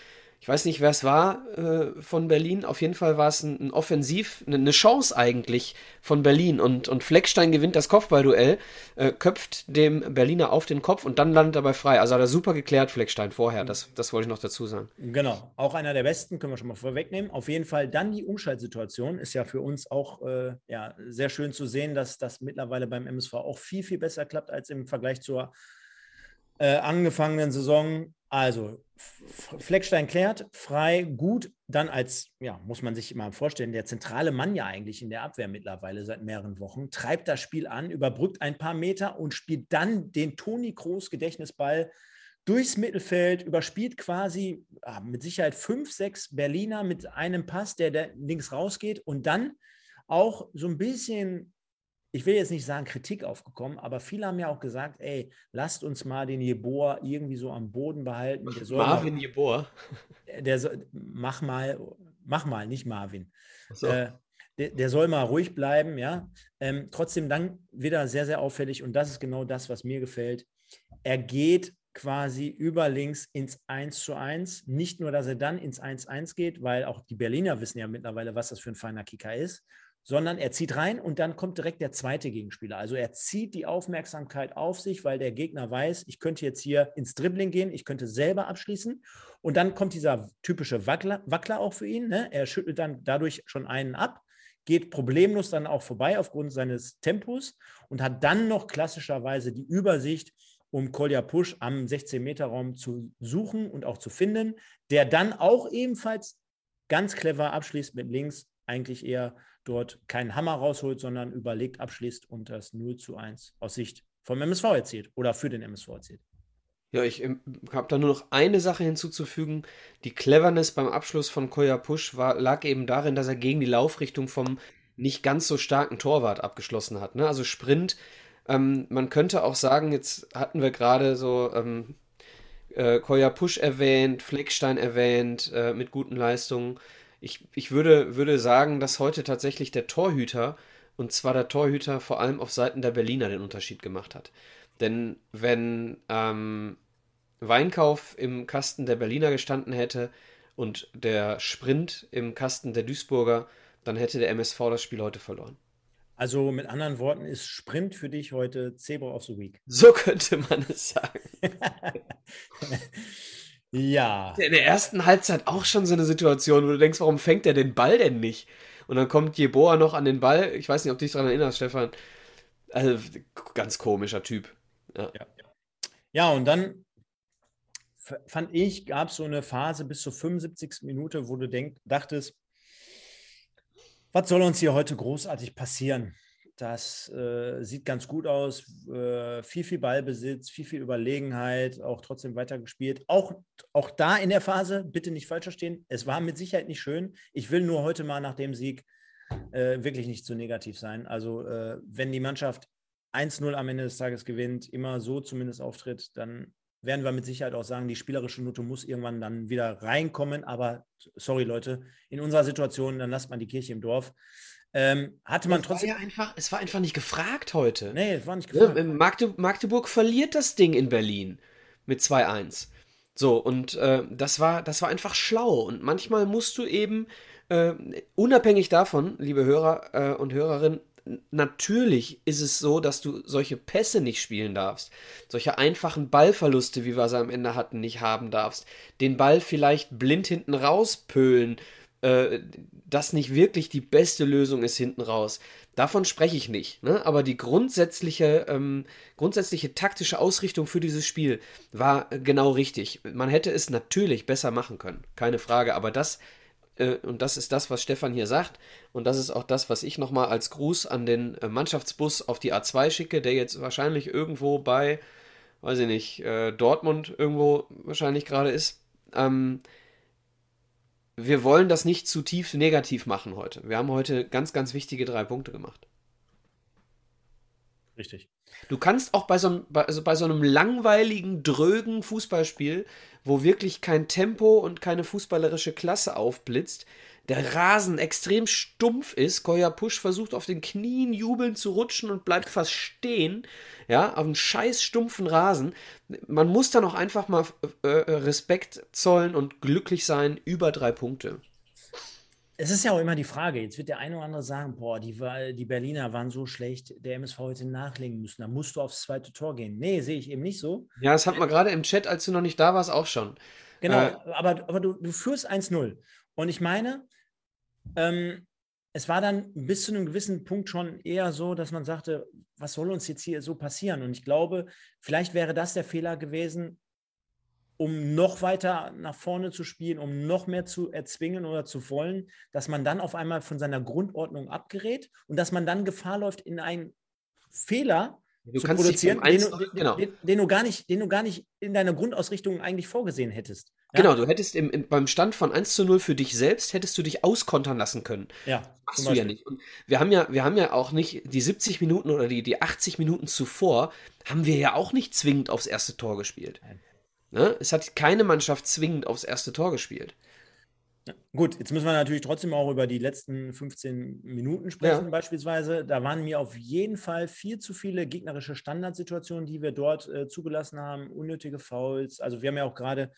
Speaker 2: ich weiß nicht, wer es war äh, von Berlin. Auf jeden Fall war es ein, ein Offensiv, eine, eine, Chance eigentlich von Berlin. Und, und Fleckstein gewinnt das Kopfballduell, äh, köpft dem Berliner auf den Kopf und dann landet er bei frei. Also hat er super geklärt, Fleckstein, vorher. Das, das wollte ich noch dazu sagen.
Speaker 1: Genau, auch einer der besten, können wir schon mal vorwegnehmen. Auf jeden Fall dann die Umschaltsituation. Ist ja für uns auch äh, ja, sehr schön zu sehen, dass das mittlerweile beim MSV auch viel, viel besser klappt als im Vergleich zur äh, angefangenen Saison. Also, Fleckstein klärt, frei, gut. Dann als, ja, muss man sich mal vorstellen, der zentrale Mann ja eigentlich in der Abwehr mittlerweile seit mehreren Wochen, treibt das Spiel an, überbrückt ein paar Meter und spielt dann den Toni Kroos Gedächtnisball durchs Mittelfeld, überspielt quasi ah, mit Sicherheit fünf, sechs Berliner mit einem Pass, der, der links rausgeht und dann auch so ein bisschen ich will jetzt nicht sagen Kritik aufgekommen, aber viele haben ja auch gesagt, ey, lasst uns mal den Jeboa irgendwie so am Boden behalten.
Speaker 2: Marvin Jeboa?
Speaker 1: Der soll, mach mal, mach mal, nicht Marvin. So. Äh, der, der, soll mal ruhig bleiben, ja. Ähm, trotzdem dann wieder sehr, sehr auffällig und das ist genau das, was mir gefällt. Er geht quasi über links ins 1 zu 1. Nicht nur, dass er dann ins 1-1 geht, weil auch die Berliner wissen ja mittlerweile, was das für ein feiner Kicker ist, sondern er zieht rein und dann kommt direkt der zweite Gegenspieler. Also er zieht die Aufmerksamkeit auf sich, weil der Gegner weiß, ich könnte jetzt hier ins Dribbling gehen, ich könnte selber abschließen. Und dann kommt dieser typische Wackler, Wackler auch für ihn. Ne? Er schüttelt dann dadurch schon einen ab, geht problemlos dann auch vorbei aufgrund seines Tempos und hat dann noch klassischerweise die Übersicht, um Kolja Push am 16-Meter-Raum zu suchen und auch zu finden, der dann auch ebenfalls ganz clever abschließt mit links, eigentlich eher dort keinen Hammer rausholt, sondern überlegt abschließt und das 0 zu 1 aus Sicht vom MSV erzielt oder für den MSV erzielt.
Speaker 2: Ja, ich ähm, habe da nur noch eine Sache hinzuzufügen. Die Cleverness beim Abschluss von Koya Push war, lag eben darin, dass er gegen die Laufrichtung vom nicht ganz so starken Torwart abgeschlossen hat. Ne? Also Sprint, ähm, man könnte auch sagen, jetzt hatten wir gerade so ähm, äh, Koya Push erwähnt, Fleckstein erwähnt, äh, mit guten Leistungen ich, ich würde, würde sagen, dass heute tatsächlich der Torhüter, und zwar der Torhüter vor allem auf Seiten der Berliner den Unterschied gemacht hat. Denn wenn ähm, Weinkauf im Kasten der Berliner gestanden hätte und der Sprint im Kasten der Duisburger, dann hätte der MSV das Spiel heute verloren.
Speaker 1: Also mit anderen Worten ist Sprint für dich heute Zebra of the Week.
Speaker 2: So könnte man es sagen.
Speaker 1: Ja.
Speaker 2: In der ersten Halbzeit auch schon so eine Situation, wo du denkst, warum fängt er den Ball denn nicht? Und dann kommt Jeboa noch an den Ball. Ich weiß nicht, ob du dich daran erinnerst, Stefan. Also, ganz komischer Typ.
Speaker 1: Ja. ja. Ja, und dann fand ich, gab es so eine Phase bis zur 75. Minute, wo du denk, dachtest, was soll uns hier heute großartig passieren? Das äh, sieht ganz gut aus. Äh, viel, viel Ballbesitz, viel, viel Überlegenheit, auch trotzdem weitergespielt. Auch, auch da in der Phase, bitte nicht falsch verstehen, es war mit Sicherheit nicht schön. Ich will nur heute mal nach dem Sieg äh, wirklich nicht zu negativ sein. Also, äh, wenn die Mannschaft 1-0 am Ende des Tages gewinnt, immer so zumindest auftritt, dann werden wir mit Sicherheit auch sagen, die spielerische Note muss irgendwann dann wieder reinkommen. Aber sorry, Leute, in unserer Situation, dann lasst man die Kirche im Dorf. Ähm, hatte man
Speaker 2: es
Speaker 1: trotzdem.
Speaker 2: War ja einfach, es war einfach nicht gefragt heute.
Speaker 1: Nee, es war nicht gefragt.
Speaker 2: Magdeburg, Magdeburg verliert das Ding in Berlin mit 2-1. So, und äh, das, war, das war einfach schlau. Und manchmal musst du eben, äh, unabhängig davon, liebe Hörer äh, und Hörerinnen, natürlich ist es so, dass du solche Pässe nicht spielen darfst, solche einfachen Ballverluste, wie wir sie am Ende hatten, nicht haben darfst, den Ball vielleicht blind hinten rauspölen, äh, das nicht wirklich die beste Lösung ist hinten raus. Davon spreche ich nicht. Ne? Aber die grundsätzliche, ähm, grundsätzliche taktische Ausrichtung für dieses Spiel war genau richtig. Man hätte es natürlich besser machen können, keine Frage. Aber das äh, und das ist das, was Stefan hier sagt. Und das ist auch das, was ich nochmal als Gruß an den äh, Mannschaftsbus auf die A2 schicke, der jetzt wahrscheinlich irgendwo bei, weiß ich nicht, äh, Dortmund irgendwo wahrscheinlich gerade ist. Ähm, wir wollen das nicht zu tief negativ machen heute. Wir haben heute ganz, ganz wichtige drei Punkte gemacht.
Speaker 1: Richtig.
Speaker 2: Du kannst auch bei so, einem, bei, also bei so einem langweiligen, drögen Fußballspiel, wo wirklich kein Tempo und keine fußballerische Klasse aufblitzt, der Rasen extrem stumpf ist. Koya Push versucht auf den Knien jubelnd zu rutschen und bleibt fast stehen. Ja, auf einem scheiß stumpfen Rasen. Man muss da noch einfach mal äh, Respekt zollen und glücklich sein über drei Punkte
Speaker 1: es ist ja auch immer die Frage, jetzt wird der eine oder andere sagen, boah, die, die Berliner waren so schlecht, der MSV hätte nachlegen müssen, da musst du aufs zweite Tor gehen. Nee, sehe ich eben nicht so.
Speaker 2: Ja, das hat man gerade im Chat, als du noch nicht da warst, auch schon.
Speaker 1: Genau, äh, aber, aber du, du führst 1-0. Und ich meine, ähm, es war dann bis zu einem gewissen Punkt schon eher so, dass man sagte, was soll uns jetzt hier so passieren? Und ich glaube, vielleicht wäre das der Fehler gewesen, um noch weiter nach vorne zu spielen, um noch mehr zu erzwingen oder zu wollen, dass man dann auf einmal von seiner Grundordnung abgerät und dass man dann Gefahr läuft, in einen Fehler du zu produzieren, den, du, genau. den, den, du gar nicht, den du gar nicht in deiner Grundausrichtung eigentlich vorgesehen hättest.
Speaker 2: Ja? Genau, du hättest im, im, beim Stand von 1 zu 0 für dich selbst, hättest du dich auskontern lassen können.
Speaker 1: Ja.
Speaker 2: Machst du ja nicht. Und wir haben ja, wir haben ja auch nicht die 70 Minuten oder die, die 80 Minuten zuvor, haben wir ja auch nicht zwingend aufs erste Tor gespielt. Nein. Ne? Es hat keine Mannschaft zwingend aufs erste Tor gespielt.
Speaker 1: Gut, jetzt müssen wir natürlich trotzdem auch über die letzten 15 Minuten sprechen, ja. beispielsweise. Da waren mir auf jeden Fall viel zu viele gegnerische Standardsituationen, die wir dort äh, zugelassen haben, unnötige Fouls. Also, wir haben ja auch gerade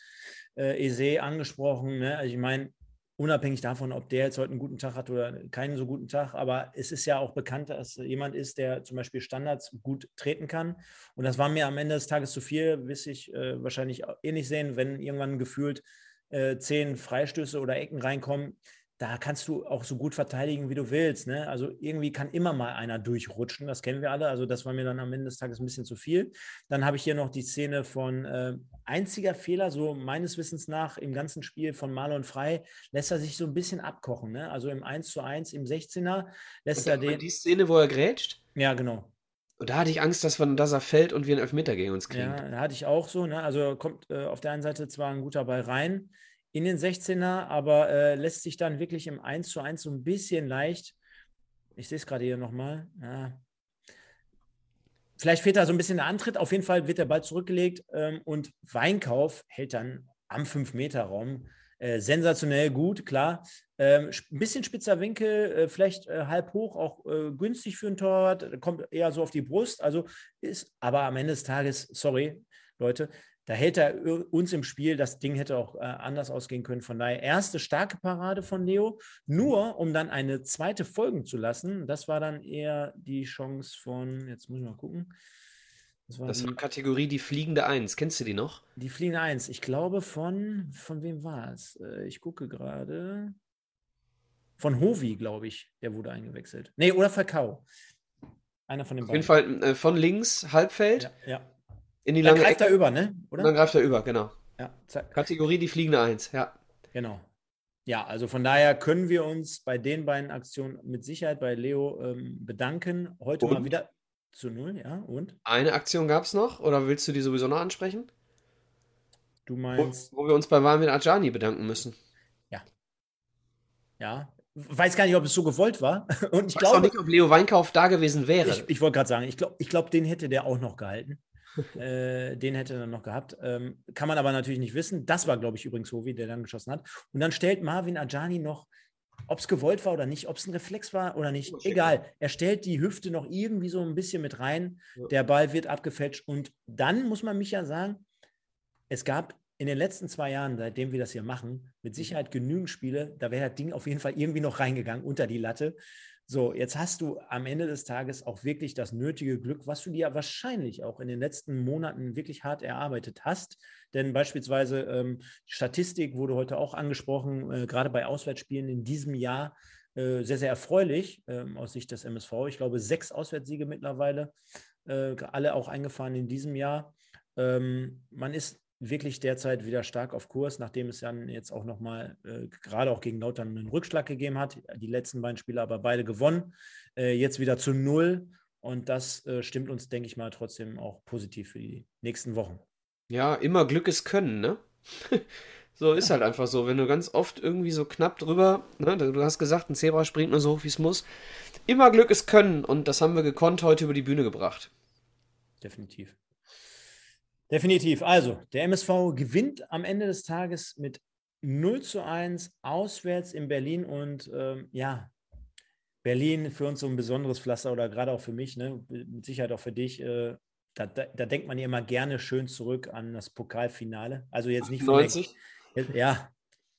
Speaker 1: äh, Eze angesprochen. Ne? Also, ich meine, unabhängig davon, ob der jetzt heute einen guten Tag hat oder keinen so guten Tag, aber es ist ja auch bekannt, dass jemand ist, der zum Beispiel Standards gut treten kann. Und das war mir am Ende des Tages zu viel, wirst ich äh, wahrscheinlich ähnlich eh sehen, wenn irgendwann gefühlt äh, zehn Freistöße oder Ecken reinkommen da kannst du auch so gut verteidigen, wie du willst. Ne? Also irgendwie kann immer mal einer durchrutschen, das kennen wir alle. Also das war mir dann am Ende des Tages ein bisschen zu viel. Dann habe ich hier noch die Szene von äh, einziger Fehler, so meines Wissens nach im ganzen Spiel von Marlon Frei, lässt er sich so ein bisschen abkochen. Ne? Also im 1 zu 1 im 16er lässt er den.
Speaker 2: Die Szene, wo er grätscht?
Speaker 1: Ja, genau.
Speaker 2: Und da hatte ich Angst, dass, wir, dass er fällt und wir einen Elfmeter gegen uns kriegen.
Speaker 1: Ja, da hatte ich auch so. Ne? Also kommt äh, auf der einen Seite zwar ein guter Ball rein, in den 16er, aber äh, lässt sich dann wirklich im 1 zu 1 so ein bisschen leicht. Ich sehe es gerade hier nochmal. Ja. Vielleicht fehlt da so ein bisschen der Antritt. Auf jeden Fall wird der Ball zurückgelegt ähm, und Weinkauf hält dann am 5-Meter-Raum. Äh, sensationell gut, klar. Ähm, ein bisschen spitzer Winkel, äh, vielleicht äh, halb hoch, auch äh, günstig für ein Torwart, kommt eher so auf die Brust. Also ist, aber am Ende des Tages, sorry, Leute, da hält er uns im Spiel. Das Ding hätte auch äh, anders ausgehen können. Von daher erste starke Parade von Leo, nur um dann eine zweite folgen zu lassen. Das war dann eher die Chance von, jetzt muss ich mal gucken.
Speaker 2: Das war, das war die, Kategorie die fliegende Eins. Kennst du die noch?
Speaker 1: Die fliegende Eins. Ich glaube von, von wem war es? Äh, ich gucke gerade. Von Hovi, glaube ich, der wurde eingewechselt. Nee, oder Falcao. Einer von den
Speaker 2: Auf beiden. Auf jeden Fall äh, von links, Halbfeld.
Speaker 1: Ja, ja.
Speaker 2: in die
Speaker 1: Dann
Speaker 2: lange
Speaker 1: greift
Speaker 2: Ecke.
Speaker 1: er über, ne?
Speaker 2: Und dann greift er über, genau.
Speaker 1: Ja, zack.
Speaker 2: Kategorie die fliegende Eins, ja.
Speaker 1: Genau. Ja, also von daher können wir uns bei den beiden Aktionen mit Sicherheit bei Leo ähm, bedanken. Heute mal
Speaker 2: Und?
Speaker 1: wieder zu null, ja. Und
Speaker 2: Eine Aktion gab es noch, oder willst du die sowieso noch ansprechen?
Speaker 1: du
Speaker 2: Wo,
Speaker 1: meinst,
Speaker 2: wo wir uns bei Warmin Ajani bedanken müssen.
Speaker 1: ja, weiß gar nicht, ob es so gewollt war. Und ich
Speaker 2: auch
Speaker 1: glaube,
Speaker 2: nicht, ob Leo Weinkauf da gewesen wäre.
Speaker 1: ich, ich wollte gerade sagen, ich glaube, ich glaub, den hätte der auch noch gehalten. äh, den hätte er noch gehabt. Ähm, kann man aber natürlich nicht wissen. Das war, glaube ich, übrigens Hovi, der dann geschossen hat. Und dann stellt Marvin Ajani noch, ob es gewollt war oder nicht, ob es ein Reflex war oder nicht, egal. Er stellt die Hüfte noch irgendwie so ein bisschen mit rein.
Speaker 2: Ja.
Speaker 1: Der Ball wird abgefälscht. Und dann muss man mich ja sagen, es gab in den letzten zwei Jahren, seitdem wir das hier machen, mit Sicherheit genügend Spiele, da wäre das Ding auf jeden Fall irgendwie noch reingegangen unter die Latte. So, jetzt hast du am Ende des Tages auch wirklich das nötige Glück, was du dir wahrscheinlich auch in den letzten Monaten wirklich hart erarbeitet hast. Denn beispielsweise ähm, Statistik wurde heute auch angesprochen, äh, gerade bei Auswärtsspielen in diesem Jahr äh, sehr, sehr erfreulich ähm, aus Sicht des MSV. Ich glaube, sechs Auswärtssiege mittlerweile, äh, alle auch eingefahren in diesem Jahr. Ähm, man ist wirklich derzeit wieder stark auf Kurs, nachdem es dann jetzt auch nochmal, äh, gerade auch gegen Lautern, einen Rückschlag gegeben hat. Die letzten beiden Spiele aber beide gewonnen. Äh, jetzt wieder zu null. Und das äh, stimmt uns, denke ich mal, trotzdem auch positiv für die nächsten Wochen.
Speaker 2: Ja, immer Glück ist Können, ne? so ist halt einfach so. Wenn du ganz oft irgendwie so knapp drüber, ne? Du hast gesagt, ein Zebra springt nur so hoch, wie es muss. Immer Glück ist Können. Und das haben wir gekonnt heute über die Bühne gebracht.
Speaker 1: Definitiv. Definitiv. Also, der MSV gewinnt am Ende des Tages mit 0 zu 1 auswärts in Berlin und ähm, ja, Berlin für uns so ein besonderes Pflaster oder gerade auch für mich, ne, mit Sicherheit auch für dich. Äh, da, da, da denkt man ja immer gerne schön zurück an das Pokalfinale. Also jetzt nicht vom
Speaker 2: 90.
Speaker 1: Erg- ja,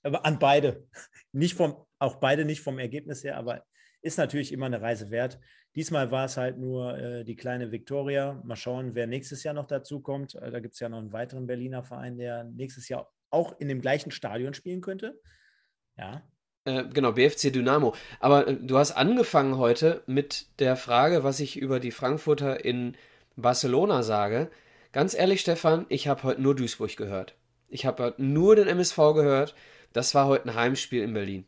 Speaker 1: aber an beide. Nicht vom, auch beide nicht vom Ergebnis her, aber ist natürlich immer eine Reise wert. Diesmal war es halt nur äh, die kleine Viktoria. Mal schauen, wer nächstes Jahr noch dazu kommt. Äh, da gibt es ja noch einen weiteren Berliner Verein, der nächstes Jahr auch in dem gleichen Stadion spielen könnte. Ja,
Speaker 2: Äh, genau, BFC Dynamo. Aber äh, du hast angefangen heute mit der Frage, was ich über die Frankfurter in Barcelona sage. Ganz ehrlich, Stefan, ich habe heute nur Duisburg gehört. Ich habe heute nur den MSV gehört. Das war heute ein Heimspiel in Berlin.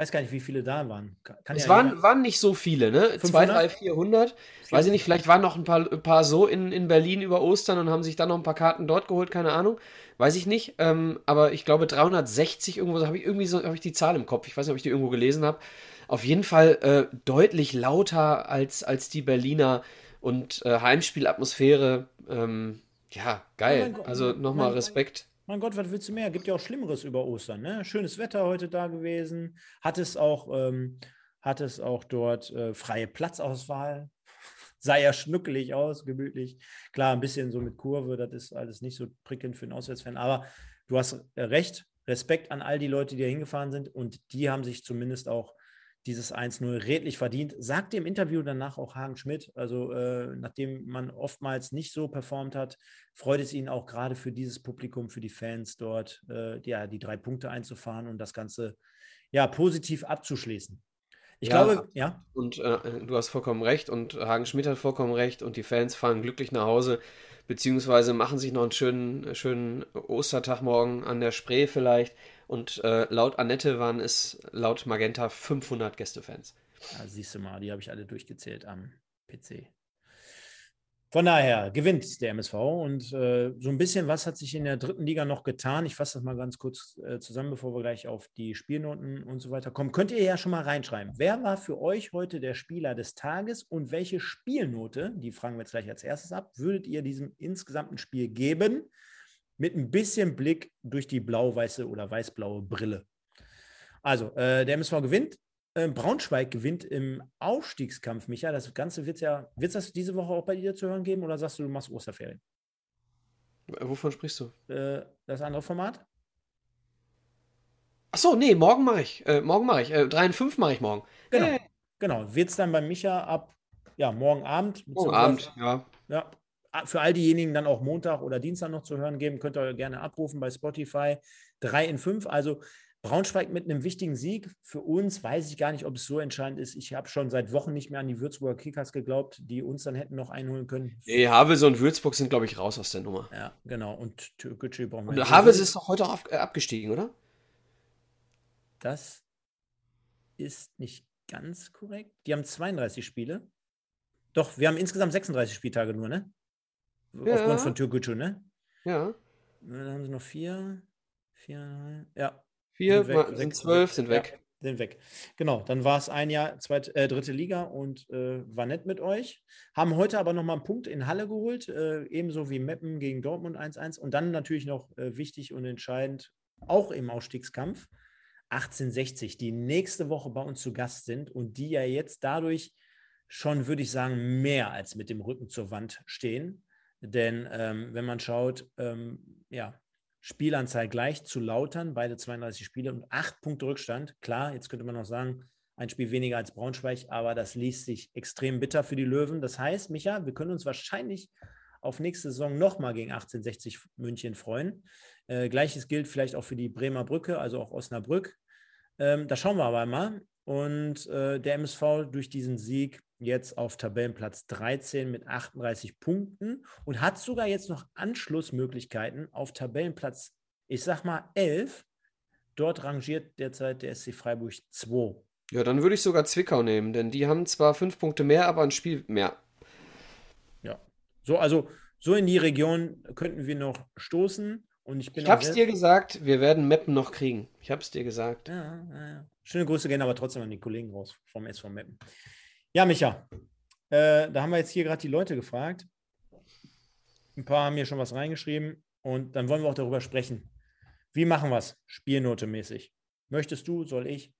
Speaker 1: Ich weiß gar nicht, wie viele da waren. Kann,
Speaker 2: Es
Speaker 1: ja
Speaker 2: waren,
Speaker 1: jeder-
Speaker 2: waren nicht so viele, ne?
Speaker 1: 500?
Speaker 2: 200, 300, 400. Weiß ich nicht, vielleicht waren noch ein paar, ein paar so in, in Berlin über Ostern und haben sich dann noch ein paar Karten dort geholt, keine Ahnung. Weiß ich nicht. Ähm, aber ich glaube 360 irgendwo, so habe ich irgendwie so, habe ich die Zahl im Kopf. Ich weiß nicht, ob ich die irgendwo gelesen habe. Auf jeden Fall äh, deutlich lauter als, als die Berliner und äh, Heimspielatmosphäre. Ähm, ja, geil.
Speaker 1: mein Gott,
Speaker 2: Also nochmal Respekt.
Speaker 1: Mein Gott, was willst du mehr? Gibt ja auch Schlimmeres über Ostern. Ne? Schönes Wetter heute da gewesen. Hat es auch, ähm, hat es auch dort äh, freie Platzauswahl. Sah ja schnuckelig aus, gemütlich. Klar, ein bisschen so mit Kurve, das ist alles nicht so prickelnd für einen Auswärtsfan. Aber du hast äh, recht. Respekt an all die Leute, die da hingefahren sind. Und die haben sich zumindest auch dieses 1-0 redlich verdient. Sagte im Interview danach auch Hagen Schmidt, also äh, nachdem man oftmals nicht so performt hat, freut es ihn auch gerade für dieses Publikum, für die Fans dort, äh, ja, die drei Punkte einzufahren und das Ganze ja positiv abzuschließen. Ich
Speaker 2: Ja.
Speaker 1: glaube, ja,
Speaker 2: Und äh, du hast vollkommen recht und Hagen Schmidt hat vollkommen recht und die Fans fahren glücklich nach Hause, beziehungsweise machen sich noch einen schönen, schönen Ostertag morgen an der Spree vielleicht. Und äh, laut Annette waren es laut Magenta 500 Gästefans.
Speaker 1: ja siehst du mal, die habe ich alle durchgezählt am PC. Von daher gewinnt der MSV und äh, so ein bisschen was hat sich in der dritten Liga noch getan. Ich fasse das mal ganz kurz äh, zusammen, bevor wir gleich auf die Spielnoten und so weiter kommen. Könnt ihr ja schon mal reinschreiben. Wer war für euch heute der Spieler des Tages und welche Spielnote, die fragen wir jetzt gleich als erstes ab, würdet ihr diesem insgesamten Spiel geben? Mit ein bisschen Blick durch die blau-weiße oder weiß-blaue Brille. Also, äh, der MSV gewinnt. Äh, Braunschweig gewinnt im Aufstiegskampf, Micha. Das Ganze wird ja, wird es das diese Woche auch bei dir zu hören geben oder sagst du, du machst Osterferien?
Speaker 2: Wovon sprichst du?
Speaker 1: Äh, das andere Format?
Speaker 2: Ach so, nee, morgen mache ich. Äh, morgen mache ich. Äh, 3 und 5 mache ich morgen.
Speaker 1: Genau. Genau. Wird es dann bei Micha ab ja, morgen Abend,
Speaker 2: Morgen Abend, ja.
Speaker 1: Ja, für all diejenigen dann auch Montag oder Dienstag noch zu hören geben, könnt ihr gerne abrufen bei Spotify. 3 in 5. Also Braunschweig mit einem wichtigen Sieg. Für uns weiß ich gar nicht, ob es so entscheidend ist. Ich habe schon seit Wochen nicht mehr an die Würzburger Kickers geglaubt, die uns dann hätten noch einholen können.
Speaker 2: Nee, Havels und Würzburg sind, glaube ich, raus aus der Nummer.
Speaker 1: Ja, genau. Und Türkgücü brauchen
Speaker 2: wir. Havels ist doch heute auf, äh, abgestiegen, oder?
Speaker 1: Das ist nicht ganz korrekt. Die haben 32 Spiele. Doch, wir haben insgesamt 36 Spieltage nur, ne? Ja. Aufgrund von Türkgücü, ne?
Speaker 2: Ja.
Speaker 1: Dann haben sie noch vier. Vier, ja.
Speaker 2: Vier sind, weg, sind zwölf, sind weg.
Speaker 1: Ja, sind weg. Genau, dann war es ein Jahr zweite, äh, dritte Liga und äh, war nett mit euch. Haben heute aber nochmal einen Punkt in Halle geholt, äh, ebenso wie Meppen gegen Dortmund 1-1. Und dann natürlich noch äh, wichtig und entscheidend, auch im Ausstiegskampf, 1860, die nächste Woche bei uns zu Gast sind und die ja jetzt dadurch schon, würde ich sagen, mehr als mit dem Rücken zur Wand stehen. Denn ähm, wenn man schaut, ähm, ja, Spielanzahl gleich zu Lautern, beide 32 Spiele und acht Punkte Rückstand. Klar, jetzt könnte man noch sagen, ein Spiel weniger als Braunschweig, aber das liest sich extrem bitter für die Löwen. Das heißt, Micha, wir können uns wahrscheinlich auf nächste Saison nochmal gegen 1860 München freuen. Äh, Gleiches gilt vielleicht auch für die Bremer Brücke, also auch Osnabrück. Ähm, da schauen wir aber mal. Und äh, der MSV durch diesen Sieg jetzt auf Tabellenplatz 13 mit 38 Punkten und hat sogar jetzt noch Anschlussmöglichkeiten auf Tabellenplatz, ich sag mal 11. Dort rangiert derzeit der SC Freiburg 2.
Speaker 2: Ja, dann würde ich sogar Zwickau nehmen, denn die haben zwar fünf Punkte mehr, aber ein Spiel mehr.
Speaker 1: Ja, so, also so in die Region könnten wir noch stoßen. Und ich bin
Speaker 2: ich hab's dir gesagt, wir werden Meppen noch kriegen. Ich hab's dir gesagt.
Speaker 1: Ja, ja, ja. Schöne Grüße gehen aber trotzdem an die Kollegen raus vom SV Meppen. Ja, Micha, äh, da haben wir jetzt hier gerade die Leute gefragt. Ein paar haben hier schon was reingeschrieben und dann wollen wir auch darüber sprechen. Wie machen wir es? Spielnote mäßig. Möchtest du, soll ich?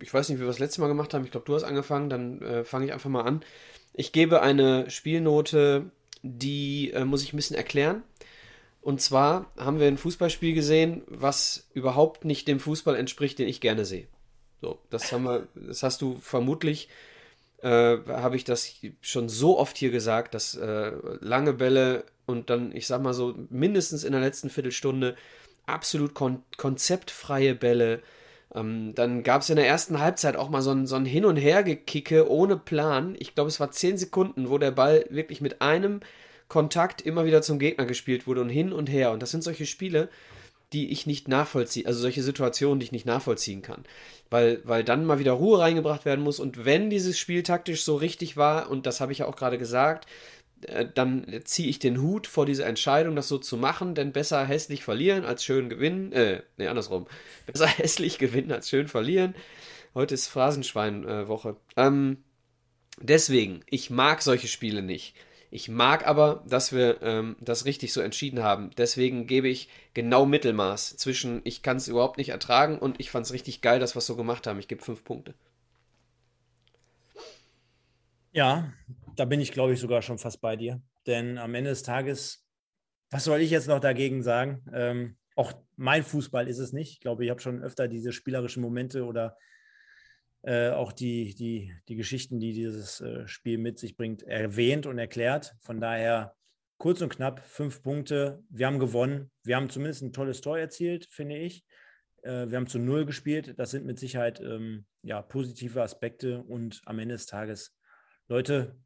Speaker 2: Ich weiß nicht, wie wir das letzte Mal gemacht haben. Ich glaube, du hast angefangen, dann äh, fange ich einfach mal an. Ich gebe eine Spielnote, die äh, muss ich ein bisschen erklären. Und zwar haben wir ein Fußballspiel gesehen, was überhaupt nicht dem Fußball entspricht, den ich gerne sehe. So, das haben wir, das hast du vermutlich äh, habe ich das schon so oft hier gesagt, dass äh, lange Bälle und dann, ich sag mal so, mindestens in der letzten Viertelstunde absolut kon konzeptfreie Bälle. Ähm, dann gab es in der ersten Halbzeit auch mal so ein, so ein Hin- und Her-Gekicke ohne Plan. Ich glaube, es war zehn Sekunden, wo der Ball wirklich mit einem Kontakt immer wieder zum Gegner gespielt wurde und hin und her. Und das sind solche Spiele, die ich nicht nachvollziehe, also solche Situationen, die ich nicht nachvollziehen kann. Weil, weil dann mal wieder Ruhe reingebracht werden muss. Und wenn dieses Spiel taktisch so richtig war, und das habe ich ja auch gerade gesagt, äh, dann ziehe ich den Hut vor dieser Entscheidung, das so zu machen, denn besser hässlich verlieren als schön gewinnen. Äh, nee, andersrum. Besser hässlich gewinnen als schön verlieren. Heute ist Phrasenschwein-Woche. Äh, ähm, deswegen, ich mag solche Spiele nicht. Ich mag aber, dass wir ähm, das richtig so entschieden haben. Deswegen gebe ich genau Mittelmaß zwischen ich kann es überhaupt nicht ertragen und ich fand es richtig geil, dass wir es so gemacht haben. Ich gebe fünf Punkte.
Speaker 1: Ja, da bin ich, glaube ich, sogar schon fast bei dir. Denn am Ende des Tages, was soll ich jetzt noch dagegen sagen? Ähm, auch mein Fußball ist es nicht. Ich glaube, ich habe schon öfter diese spielerischen Momente oder äh, auch die, die, die Geschichten, die dieses äh, Spiel mit sich bringt, erwähnt und erklärt. Von daher kurz und knapp fünf Punkte. Wir haben gewonnen. Wir haben zumindest ein tolles Tor erzielt, finde ich. Äh, wir haben zu Null gespielt. Das sind mit Sicherheit ähm, ja, positive Aspekte. Und am Ende des Tages, Leute,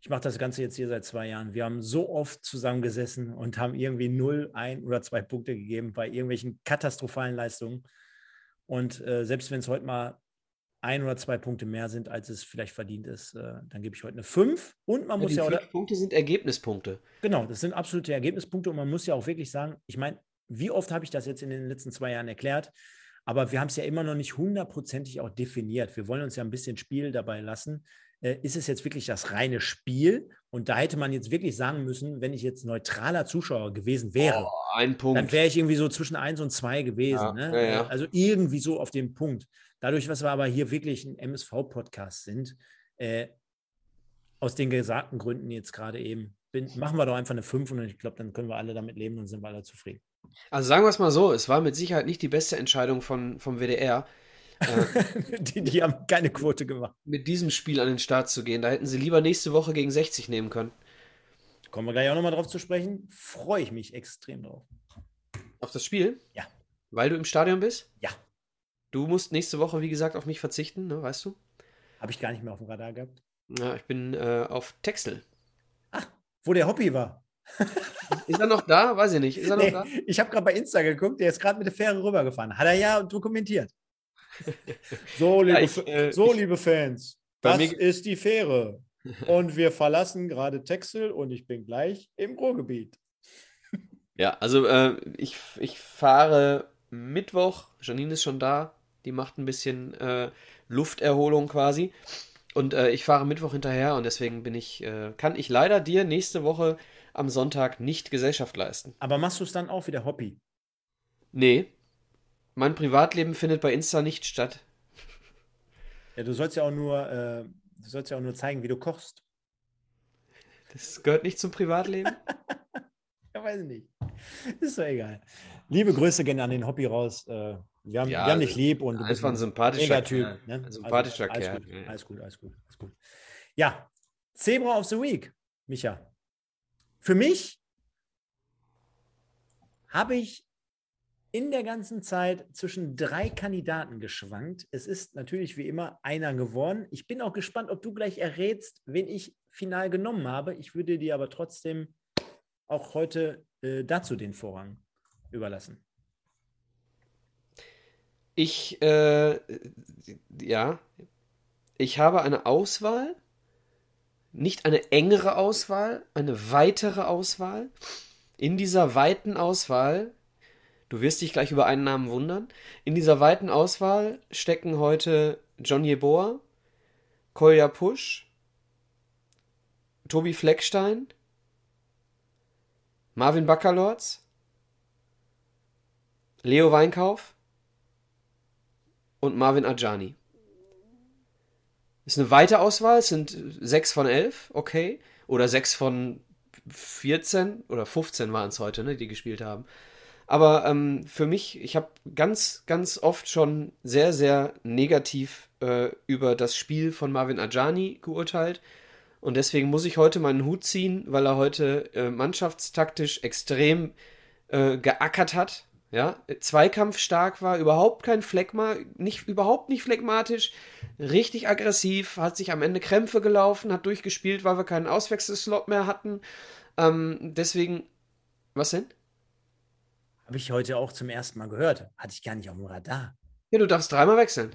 Speaker 1: ich mache das Ganze jetzt hier seit zwei Jahren. Wir haben so oft zusammengesessen und haben irgendwie null, ein oder zwei Punkte gegeben bei irgendwelchen katastrophalen Leistungen. Und äh, selbst wenn es heute mal ein oder zwei Punkte mehr sind, als es vielleicht verdient ist, äh, dann gebe ich heute eine 5. Und man ja, muss ja auch.
Speaker 2: Fünf Punkte sind Ergebnispunkte.
Speaker 1: Genau, das sind absolute Ergebnispunkte und man muss ja auch wirklich sagen, ich meine, wie oft habe ich das jetzt in den letzten zwei Jahren erklärt? Aber wir haben es ja immer noch nicht hundertprozentig auch definiert. Wir wollen uns ja ein bisschen Spiel dabei lassen. Äh, ist es jetzt wirklich das reine Spiel? Und da hätte man jetzt wirklich sagen müssen, wenn ich jetzt neutraler Zuschauer gewesen wäre,
Speaker 2: oh, ein Punkt.
Speaker 1: dann wäre ich irgendwie so zwischen 1 und 2 gewesen. Ja, ne? ja, ja. Also irgendwie so auf dem Punkt. Dadurch, dass wir aber hier wirklich ein MSV-Podcast sind, äh, aus den gesagten Gründen jetzt gerade eben, bin, machen wir doch einfach eine 5 und ich glaube, dann können wir alle damit leben und sind wir alle zufrieden.
Speaker 2: Also sagen wir es mal so, es war mit Sicherheit nicht die beste Entscheidung von, vom WDR.
Speaker 1: Äh, die, die haben keine Quote gemacht.
Speaker 2: Mit diesem Spiel an den Start zu gehen. Da hätten sie lieber nächste Woche gegen 60 nehmen können.
Speaker 1: Kommen wir gleich auch nochmal drauf zu sprechen. Freue ich mich extrem drauf.
Speaker 2: Auf das Spiel?
Speaker 1: Ja.
Speaker 2: Weil du im Stadion bist?
Speaker 1: Ja.
Speaker 2: Du musst nächste Woche, wie gesagt, auf mich verzichten, ne, weißt du?
Speaker 1: Habe ich gar nicht mehr auf dem Radar gehabt.
Speaker 2: Ja, ich bin äh, auf Texel.
Speaker 1: Ach, wo der Hobby war.
Speaker 2: ist er noch da? Weiß ich nicht. Ist er
Speaker 1: nee,
Speaker 2: noch da?
Speaker 1: Ich habe gerade bei Insta geguckt, der ist gerade mit der Fähre rübergefahren. Hat er ja dokumentiert. So, liebe, ja, ich, äh, so, liebe Fans, das ist die Fähre. Und wir verlassen gerade Texel und ich bin gleich im Ruhrgebiet.
Speaker 2: Ja, also äh, ich, ich fahre Mittwoch, Janine ist schon da, die macht ein bisschen äh, Lufterholung quasi. Und äh, ich fahre Mittwoch hinterher und deswegen bin ich, äh, kann ich leider dir nächste Woche am Sonntag nicht Gesellschaft leisten.
Speaker 1: Aber machst du es dann auch wieder Hobby?
Speaker 2: Nee. Mein Privatleben findet bei Insta nicht statt.
Speaker 1: Ja, du sollst ja auch nur, äh, du sollst ja auch nur zeigen, wie du kochst.
Speaker 2: Das gehört nicht zum Privatleben?
Speaker 1: ja, weiß ich nicht. Ist doch egal. Liebe Grüße gehen an den Hobby raus. Äh, wir haben, ja, wir haben dich lieb und
Speaker 2: du bist ein sympathischer
Speaker 1: Typ. Ne?
Speaker 2: Ein sympathischer
Speaker 1: also,
Speaker 2: Kerl.
Speaker 1: Alles gut, alles gut, alles gut, alles gut. Ja, Zebra of the Week, Micha. Für mich habe ich in der ganzen Zeit zwischen drei Kandidaten geschwankt. Es ist natürlich wie immer einer geworden. Ich bin auch gespannt, ob du gleich errätst, wen ich final genommen habe. Ich würde dir aber trotzdem auch heute äh, dazu den Vorrang überlassen.
Speaker 2: Ich, äh, ja, ich habe eine Auswahl, nicht eine engere Auswahl, eine weitere Auswahl. In dieser weiten Auswahl, du wirst dich gleich über einen Namen wundern, in dieser weiten Auswahl stecken heute John Jeboa, Kolja Pusch, Tobi Fleckstein, Marvin Baccalords, Leo Weinkauf und Marvin Ajani. Ist eine weite Auswahl, es sind 6 von 11, okay. Oder 6 von 14 oder 15 waren es heute, ne, die gespielt haben. Aber ähm, für mich, ich habe ganz, ganz oft schon sehr, sehr negativ äh, über das Spiel von Marvin Ajani geurteilt. Und deswegen muss ich heute meinen Hut ziehen, weil er heute äh, mannschaftstaktisch extrem äh, geackert hat ja, zweikampfstark war, überhaupt kein Phlegma, nicht, überhaupt nicht phlegmatisch, richtig aggressiv, hat sich am Ende Krämpfe gelaufen, hat durchgespielt, weil wir keinen Auswechselslot mehr hatten. Ähm, deswegen, was denn?
Speaker 1: Habe ich heute auch zum ersten Mal gehört. Hatte ich gar nicht auf dem Radar.
Speaker 2: Ja, du darfst dreimal wechseln.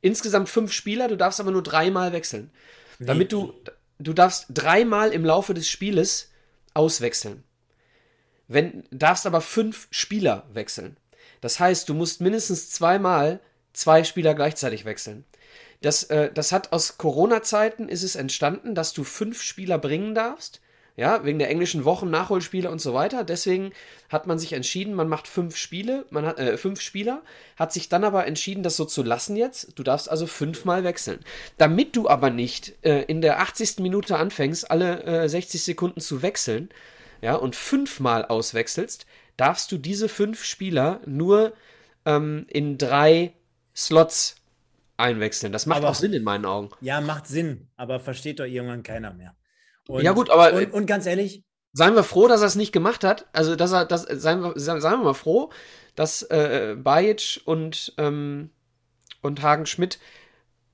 Speaker 2: Insgesamt fünf Spieler, du darfst aber nur dreimal wechseln. Wie? Damit du, du darfst dreimal im Laufe des Spieles auswechseln. Wenn, darfst aber fünf Spieler wechseln. Das heißt, du musst mindestens zweimal zwei Spieler gleichzeitig wechseln. Das, äh, das hat aus Corona-Zeiten ist es entstanden, dass du fünf Spieler bringen darfst. Ja, wegen der englischen Wochen, Nachholspiele und so weiter. Deswegen hat man sich entschieden, man macht fünf Spiele, man hat äh, fünf Spieler, hat sich dann aber entschieden, das so zu lassen jetzt. Du darfst also fünfmal wechseln. Damit du aber nicht äh, in der 80. Minute anfängst, alle äh, 60 Sekunden zu wechseln, ja, und fünfmal auswechselst, darfst du diese fünf Spieler nur ähm, in drei Slots einwechseln. Das macht aber, auch Sinn in meinen Augen.
Speaker 1: Ja, macht Sinn, aber versteht doch irgendwann keiner mehr.
Speaker 2: Und, ja, gut, aber.
Speaker 1: Und, und, ganz ehrlich.
Speaker 2: Seien wir froh, dass er es nicht gemacht hat. Also, dass er, das, seien wir, seien wir mal froh, dass äh, Bajic und, ähm, und Hagen Schmidt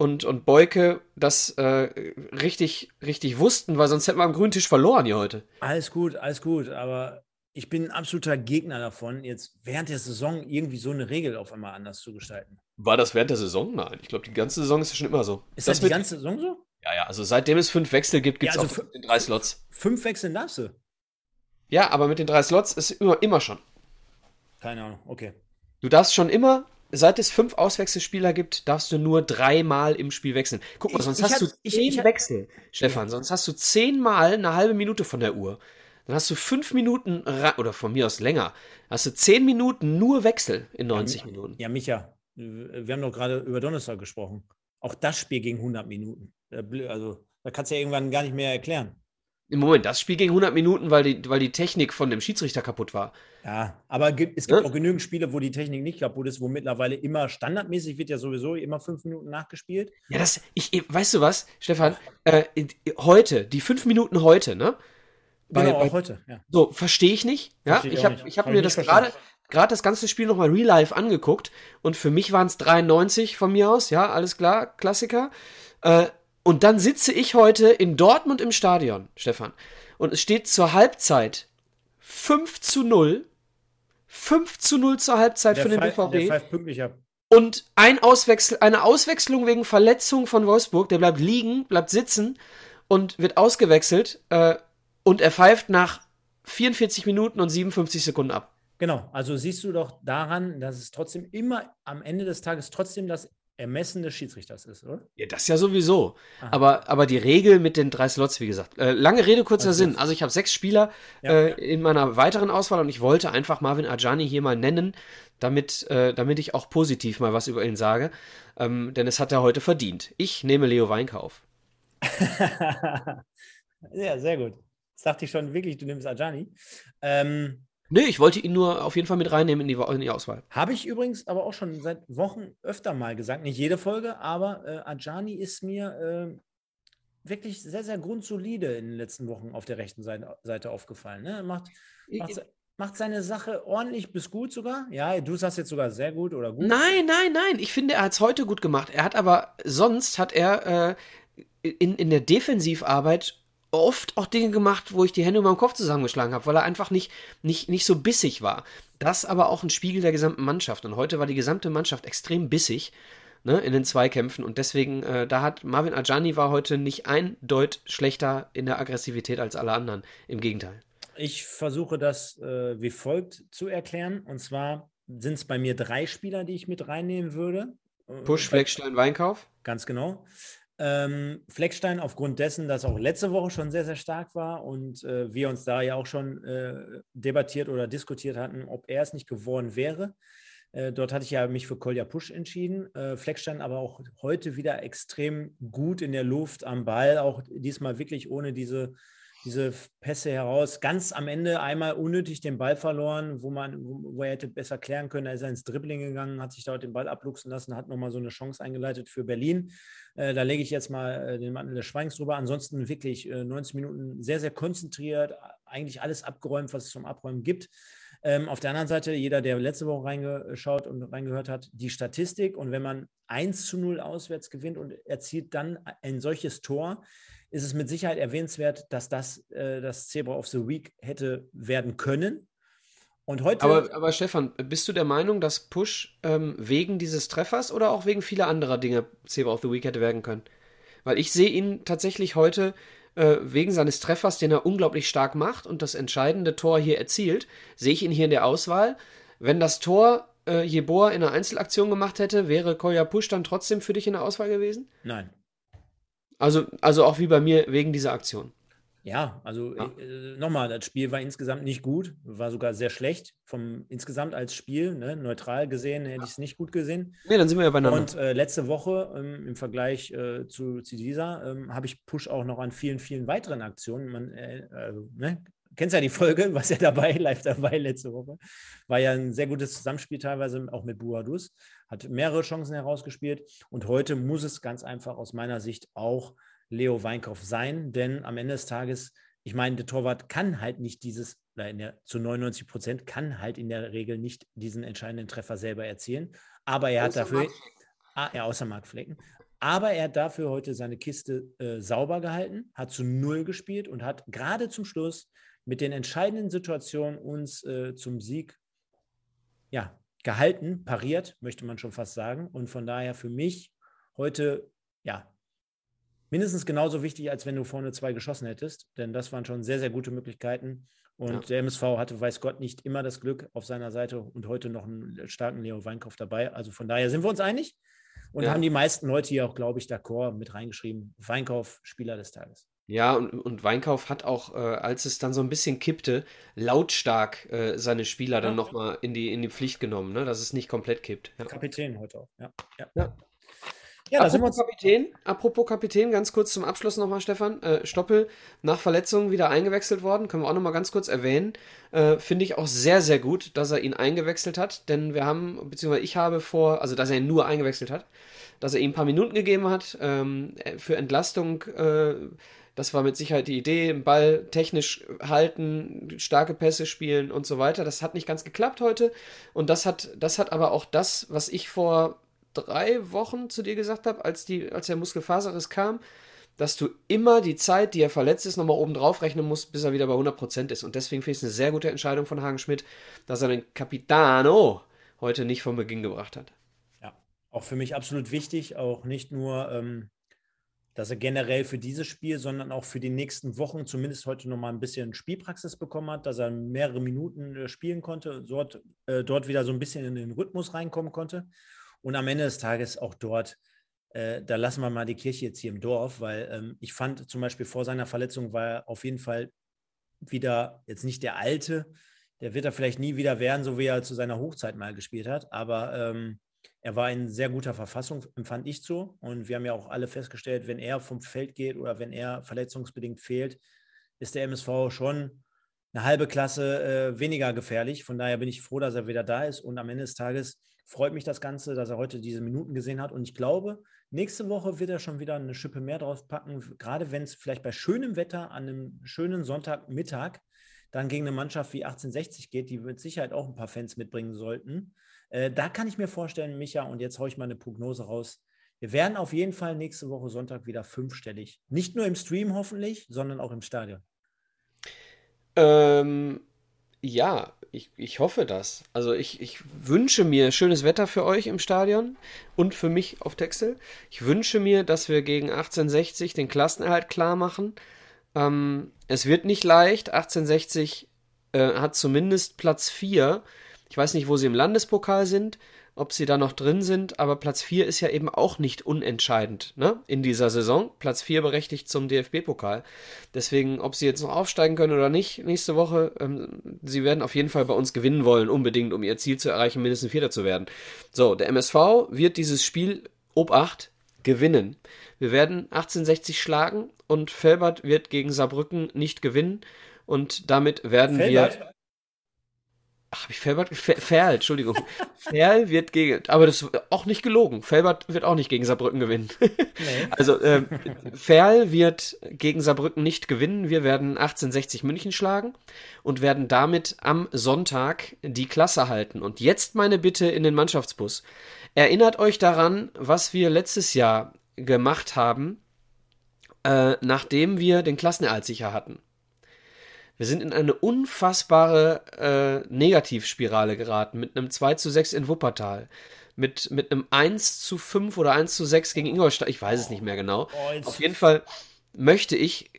Speaker 2: und, und Beuke das äh, richtig, richtig wussten, weil sonst hätten wir am grünen Tisch verloren hier heute.
Speaker 1: Alles gut, alles gut, aber ich bin ein absoluter Gegner davon, jetzt während der Saison irgendwie so eine Regel auf einmal anders zu gestalten.
Speaker 2: War das während der Saison? Nein, ich glaube, die ganze Saison ist ja schon immer so.
Speaker 1: Ist das, das die ganze Saison so?
Speaker 2: Ja, ja, also seitdem es fünf Wechsel gibt, gibt es ja, also auch drei Slots.
Speaker 1: Fünf Wechsel darfst du?
Speaker 2: Ja, aber mit den drei Slots ist immer, immer schon.
Speaker 1: Keine Ahnung, okay.
Speaker 2: Du darfst schon immer seit es fünf Auswechselspieler gibt, darfst du nur dreimal im Spiel wechseln. Guck mal, sonst ich, hast ich du zehn ich, Wechsel, Stefan. Sonst hast du zehnmal eine halbe Minute von der Uhr. Dann hast du fünf Minuten, oder von mir aus länger, hast du zehn Minuten nur Wechsel in 90
Speaker 1: ja,
Speaker 2: Minuten.
Speaker 1: Ja, Micha, wir haben doch gerade über Donnerstag gesprochen. Auch das Spiel ging 100 Minuten. Also, da kannst du ja irgendwann gar nicht mehr erklären.
Speaker 2: Im Moment, das Spiel ging 100 Minuten, weil die, weil die Technik von dem Schiedsrichter kaputt war.
Speaker 1: Ja, aber es gibt ja? auch genügend Spiele, wo die Technik nicht kaputt ist, wo mittlerweile immer standardmäßig wird ja sowieso immer fünf Minuten nachgespielt.
Speaker 2: Ja, das, ich, weißt du was, Stefan? Äh, heute, die fünf Minuten heute, ne?
Speaker 1: Bei, genau, bei, auch heute, ja.
Speaker 2: So, verstehe ich nicht. Ja, ich, ich habe hab, hab mir das gerade, gerade das ganze Spiel nochmal real life angeguckt und für mich waren es 93 von mir aus, ja, alles klar, Klassiker. Äh, und dann sitze ich heute in Dortmund im Stadion, Stefan, und es steht zur Halbzeit 5 zu 0. 5 zu 0 zur Halbzeit der für den BVB. Und ein Auswechsel, eine Auswechslung wegen Verletzung von Wolfsburg, der bleibt liegen, bleibt sitzen und wird ausgewechselt äh, und er pfeift nach 44 Minuten und 57 Sekunden ab.
Speaker 1: Genau, also siehst du doch daran, dass es trotzdem immer am Ende des Tages trotzdem das Ermessen des Schiedsrichters ist, oder?
Speaker 2: Ja, das ja sowieso. Aber, aber die Regel mit den drei Slots, wie gesagt. Äh, lange Rede, kurzer also, Sinn. Also ich habe sechs Spieler ja, äh, ja. in meiner weiteren Auswahl und ich wollte einfach Marvin Ajani hier mal nennen, damit, äh, damit ich auch positiv mal was über ihn sage. Ähm, denn es hat er heute verdient. Ich nehme Leo Weinkauf.
Speaker 1: ja, sehr gut. Das dachte ich schon wirklich, du nimmst Ajani. Ähm,
Speaker 2: Nee, ich wollte ihn nur auf jeden Fall mit reinnehmen in die, in die Auswahl.
Speaker 1: Habe ich übrigens aber auch schon seit Wochen öfter mal gesagt. Nicht jede Folge, aber äh, Ajani ist mir äh, wirklich sehr, sehr grundsolide in den letzten Wochen auf der rechten Seite, Seite aufgefallen. Ne? Macht, macht, macht seine Sache ordentlich bis gut sogar. Ja, du sagst jetzt sogar sehr gut oder gut.
Speaker 2: Nein, nein, nein. Ich finde, er hat es heute gut gemacht. Er hat aber, sonst hat er äh, in, in der Defensivarbeit oft auch Dinge gemacht, wo ich die Hände über dem Kopf zusammengeschlagen habe, weil er einfach nicht, nicht, nicht so bissig war. Das aber auch ein Spiegel der gesamten Mannschaft. Und heute war die gesamte Mannschaft extrem bissig ne, in den Zweikämpfen. Und deswegen, äh, da hat Marvin Ajani war heute nicht ein Deut schlechter in der Aggressivität als alle anderen. Im Gegenteil.
Speaker 1: Ich versuche das äh, wie folgt zu erklären. Und zwar sind es bei mir drei Spieler, die ich mit reinnehmen würde.
Speaker 2: Push, Fleckstein, Weinkauf.
Speaker 1: Ganz genau. Ähm, Fleckstein aufgrund dessen, dass auch letzte Woche schon sehr, sehr stark war und äh, wir uns da ja auch schon äh, debattiert oder diskutiert hatten, ob er es nicht geworden wäre. Äh, dort hatte ich ja mich für Kolja Push entschieden. Äh, Fleckstein aber auch heute wieder extrem gut in der Luft am Ball, auch diesmal wirklich ohne diese diese Pässe heraus. Ganz am Ende einmal unnötig den Ball verloren, wo man, wo er hätte besser klären können. Er ist ins Dribbling gegangen, hat sich dort den Ball abluchsen lassen, hat nochmal so eine Chance eingeleitet für Berlin. Äh, da lege ich jetzt mal äh, den Mantel des Schweigens drüber. Ansonsten wirklich äh, 90 Minuten sehr, sehr konzentriert, eigentlich alles abgeräumt, was es zum Abräumen gibt. Ähm, auf der anderen Seite, jeder, der letzte Woche reingeschaut und reingehört hat, die Statistik. Und wenn man 1 zu 0 auswärts gewinnt und erzielt dann ein solches Tor, ist es mit Sicherheit erwähnenswert, dass das äh, das Zebra of the Week hätte werden können. Und heute.
Speaker 2: Aber, aber Stefan, bist du der Meinung, dass Push ähm, wegen dieses Treffers oder auch wegen vieler anderer Dinge Zebra of the Week hätte werden können? Weil ich sehe ihn tatsächlich heute äh, wegen seines Treffers, den er unglaublich stark macht und das entscheidende Tor hier erzielt, sehe ich ihn hier in der Auswahl. Wenn das Tor äh, Jeboa in einer Einzelaktion gemacht hätte, wäre Koya Push dann trotzdem für dich in der Auswahl gewesen?
Speaker 1: Nein.
Speaker 2: Also, also auch wie bei mir wegen dieser Aktion.
Speaker 1: Ja, also ja. Äh, nochmal, das Spiel war insgesamt nicht gut, war sogar sehr schlecht. Vom insgesamt als Spiel, ne, neutral gesehen, hätte ich es nicht gut gesehen.
Speaker 2: Nee, dann sind wir ja beieinander.
Speaker 1: Und äh, letzte Woche ähm, im Vergleich äh, zu, zu, dieser ähm, habe ich Push auch noch an vielen, vielen weiteren Aktionen. Man, äh, also, ne, kennst ja die Folge, was ja dabei, live dabei letzte Woche. War ja ein sehr gutes Zusammenspiel teilweise auch mit Buadus. Hat mehrere Chancen herausgespielt. Und heute muss es ganz einfach aus meiner Sicht auch Leo Weinkauf sein, denn am Ende des Tages, ich meine, der Torwart kann halt nicht dieses, der, zu 99 Prozent, kann halt in der Regel nicht diesen entscheidenden Treffer selber erzielen. Aber er hat dafür, ah, ja, außer Mark Flecken, aber er hat dafür heute seine Kiste äh, sauber gehalten, hat zu Null gespielt und hat gerade zum Schluss mit den entscheidenden Situationen uns äh, zum Sieg ja, gehalten, pariert, möchte man schon fast sagen. Und von daher für mich heute ja mindestens genauso wichtig, als wenn du vorne zwei geschossen hättest, denn das waren schon sehr, sehr gute Möglichkeiten. Und ja. der MSV hatte, weiß Gott, nicht immer das Glück auf seiner Seite und heute noch einen starken Leo Weinkauf dabei. Also von daher sind wir uns einig und ja. haben die meisten Leute hier auch, glaube ich, d'accord mit reingeschrieben. Weinkauf, Spieler des Tages.
Speaker 2: Ja, und, und Weinkauf hat auch, äh, als es dann so ein bisschen kippte, lautstark äh, seine Spieler dann ja. nochmal in die, in die Pflicht genommen, ne? dass es nicht komplett kippt.
Speaker 1: Ja. Kapitän heute auch, ja.
Speaker 2: ja. ja. Ja, apropos, sind wir Kapitän, apropos Kapitän, ganz kurz zum Abschluss nochmal, Stefan. Äh, Stoppel nach Verletzung wieder eingewechselt worden, können wir auch nochmal ganz kurz erwähnen. Äh, Finde ich auch sehr, sehr gut, dass er ihn eingewechselt hat, denn wir haben, beziehungsweise ich habe vor, also dass er ihn nur eingewechselt hat, dass er ihm ein paar Minuten gegeben hat ähm, für Entlastung. Äh, Das war mit Sicherheit die Idee, den Ball technisch halten, starke Pässe spielen und so weiter. Das hat nicht ganz geklappt heute. Und das hat, das hat aber auch das, was ich vor drei Wochen zu dir gesagt habe, als, als der Muskelfaserriss kam, dass du immer die Zeit, die er verletzt ist, nochmal oben drauf rechnen musst, bis er wieder bei 100% ist. Und deswegen finde ich es eine sehr gute Entscheidung von Hagen Schmidt, dass er den Capitano heute nicht vom Beginn gebracht hat.
Speaker 1: Ja, auch für mich absolut wichtig, auch nicht nur, ähm, dass er generell für dieses Spiel, sondern auch für die nächsten Wochen zumindest heute nochmal ein bisschen Spielpraxis bekommen hat, dass er mehrere Minuten äh, spielen konnte, dort, äh, dort wieder so ein bisschen in den Rhythmus reinkommen konnte. Und am Ende des Tages auch dort äh, da lassen wir mal die Kirche jetzt hier im Dorf, weil ähm, ich fand zum Beispiel vor seiner Verletzung war er auf jeden Fall wieder jetzt nicht der Alte, der wird er vielleicht nie wieder werden, so wie er zu seiner Hochzeit mal gespielt hat, aber ähm, er war in sehr guter Verfassung, empfand ich so. Und wir haben ja auch alle festgestellt, wenn er vom Feld geht oder wenn er verletzungsbedingt fehlt, ist der MSV schon eine halbe Klasse äh, weniger gefährlich. Von daher bin ich froh, dass er wieder da ist. Und am Ende des Tages freut mich das Ganze, dass er heute diese Minuten gesehen hat. Und ich glaube, nächste Woche wird er schon wieder eine Schippe mehr drauf packen, gerade wenn es vielleicht bei schönem Wetter an einem schönen Sonntagmittag dann gegen eine Mannschaft wie 1860 geht, die mit Sicherheit auch ein paar Fans mitbringen sollten. Äh, da kann ich mir vorstellen, Micha, und jetzt haue ich mal eine Prognose raus. Wir werden auf jeden Fall nächste Woche Sonntag wieder fünfstellig. Nicht nur im Stream hoffentlich, sondern auch im Stadion.
Speaker 2: Ähm, ja, ich, ich hoffe das. Also ich, ich wünsche mir schönes Wetter für euch im Stadion und für mich auf Texel. Ich wünsche mir, dass wir gegen 1860 den Klassenerhalt klar machen. Ähm, es wird nicht leicht. 1860 äh, hat zumindest Platz 4. Ich weiß nicht, wo sie im Landespokal sind ob sie da noch drin sind, aber Platz 4 ist ja eben auch nicht unentscheidend ne? in dieser Saison. Platz 4 berechtigt zum DFB-Pokal. Deswegen, ob sie jetzt noch aufsteigen können oder nicht nächste Woche, ähm, sie werden auf jeden Fall bei uns gewinnen wollen, unbedingt, um ihr Ziel zu erreichen, mindestens Vierter zu werden. So, der MSV wird dieses Spiel Obacht gewinnen. Wir werden 1860 schlagen und Felbert wird gegen Saarbrücken nicht gewinnen. Und damit werden Felbert? wir. Ach, habe ich Felbert? Ferl, Entschuldigung. Ferl wird gegen, aber das ist auch nicht gelogen. Felbert wird auch nicht gegen Saarbrücken gewinnen. Nee. Also, ähm, Ferl wird gegen Saarbrücken nicht gewinnen. Wir werden 1860 München schlagen und werden damit am Sonntag die Klasse halten. Und jetzt meine Bitte in den Mannschaftsbus. Erinnert euch daran, was wir letztes Jahr gemacht haben, äh, nachdem wir den Klassenerhalt sicher hatten. Wir sind in eine unfassbare äh, Negativspirale geraten mit einem 2 zu 6 in Wuppertal. Mit, mit einem 1 zu 5 oder 1 zu 6 gegen Ingolstadt. Ich weiß es nicht mehr genau. Oh, Auf jeden Fall möchte ich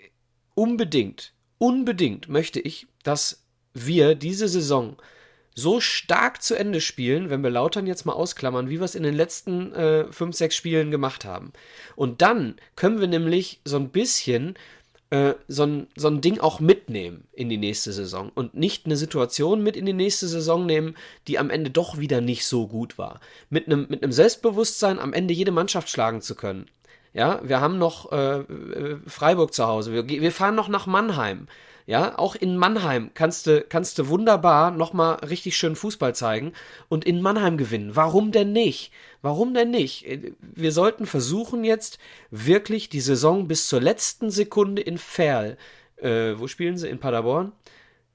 Speaker 2: unbedingt, unbedingt möchte ich, dass wir diese Saison so stark zu Ende spielen, wenn wir Lautern jetzt mal ausklammern, wie wir es in den letzten äh, 5, 6 Spielen gemacht haben. Und dann können wir nämlich so ein bisschen äh, so, ein, so ein Ding auch mitnehmen in die nächste Saison und nicht eine Situation mit in die nächste Saison nehmen, die am Ende doch wieder nicht so gut war. Mit einem, mit einem Selbstbewusstsein am Ende jede Mannschaft schlagen zu können. Ja, wir haben noch äh, äh Freiburg zu Hause. Wir, wir fahren noch nach Mannheim. Ja, auch in Mannheim kannst du, kannst du wunderbar nochmal richtig schön Fußball zeigen und in Mannheim gewinnen. Warum denn nicht? Warum denn nicht? Wir sollten versuchen jetzt wirklich die Saison bis zur letzten Sekunde in Ferl. Äh, wo spielen sie? In Paderborn?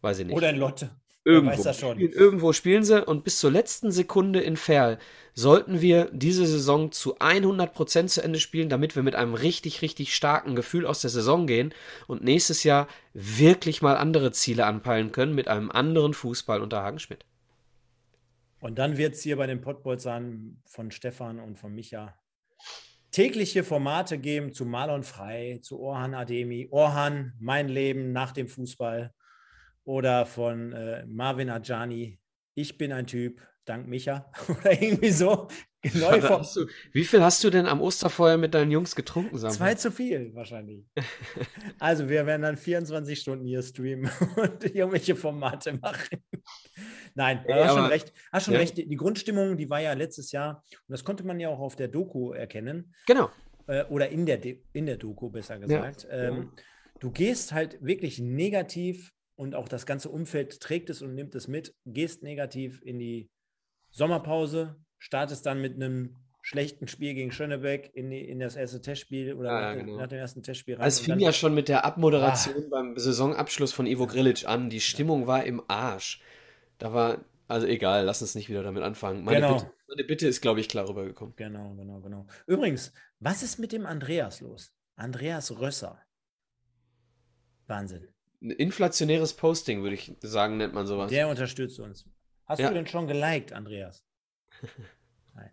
Speaker 2: Weiß ich nicht.
Speaker 1: Oder in Lotte.
Speaker 2: Irgendwo, spielen, irgendwo spielen sie und bis zur letzten Sekunde in Ferl sollten wir diese Saison zu 100% zu Ende spielen, damit wir mit einem richtig, richtig starken Gefühl aus der Saison gehen und nächstes Jahr wirklich mal andere Ziele anpeilen können mit einem anderen Fußball unter Hagen Schmidt.
Speaker 1: Und dann wird es hier bei den Pottbolzern von Stefan und von Micha tägliche Formate geben zu Marlon Frei, zu Orhan Ademi. Orhan, mein Leben nach dem Fußball oder von äh, Marvin Ajani, ich bin ein Typ, dank Micha oder irgendwie so.
Speaker 2: Du, wie viel hast du denn am Osterfeuer mit deinen Jungs getrunken?
Speaker 1: Samuel? Zwei zu viel wahrscheinlich. also wir werden dann 24 Stunden hier streamen und irgendwelche Formate machen. Nein, du hast schon recht. Hast schon ja. recht. Die Grundstimmung, die war ja letztes Jahr und das konnte man ja auch auf der Doku erkennen.
Speaker 2: Genau.
Speaker 1: Äh, oder in der, in der Doku besser gesagt. Ja. Ähm, du gehst halt wirklich negativ und auch das ganze Umfeld trägt es und nimmt es mit, gehst negativ in die Sommerpause, startest dann mit einem schlechten Spiel gegen Schönebeck in, die, in das erste Testspiel oder
Speaker 2: Ja,
Speaker 1: nach,
Speaker 2: ja,
Speaker 1: dem-
Speaker 2: genau.
Speaker 1: nach dem ersten Testspiel rein.
Speaker 2: Es
Speaker 1: und
Speaker 2: fing ja schon mit der Abmoderation beim Saisonabschluss von Ivo Grilic an. Die Stimmung war im Arsch. Da war, also egal, lass uns nicht wieder damit anfangen. Meine,
Speaker 1: Genau.
Speaker 2: Bitte, meine Bitte ist, glaube ich, klar rübergekommen.
Speaker 1: Genau, genau, genau. Übrigens, was ist mit dem Andreas los? Andreas Rösser. Wahnsinn.
Speaker 2: Ein inflationäres Posting, würde ich sagen, nennt man sowas.
Speaker 1: Der unterstützt uns. Hast
Speaker 2: Ja.
Speaker 1: du denn schon geliked, Andreas? Nein.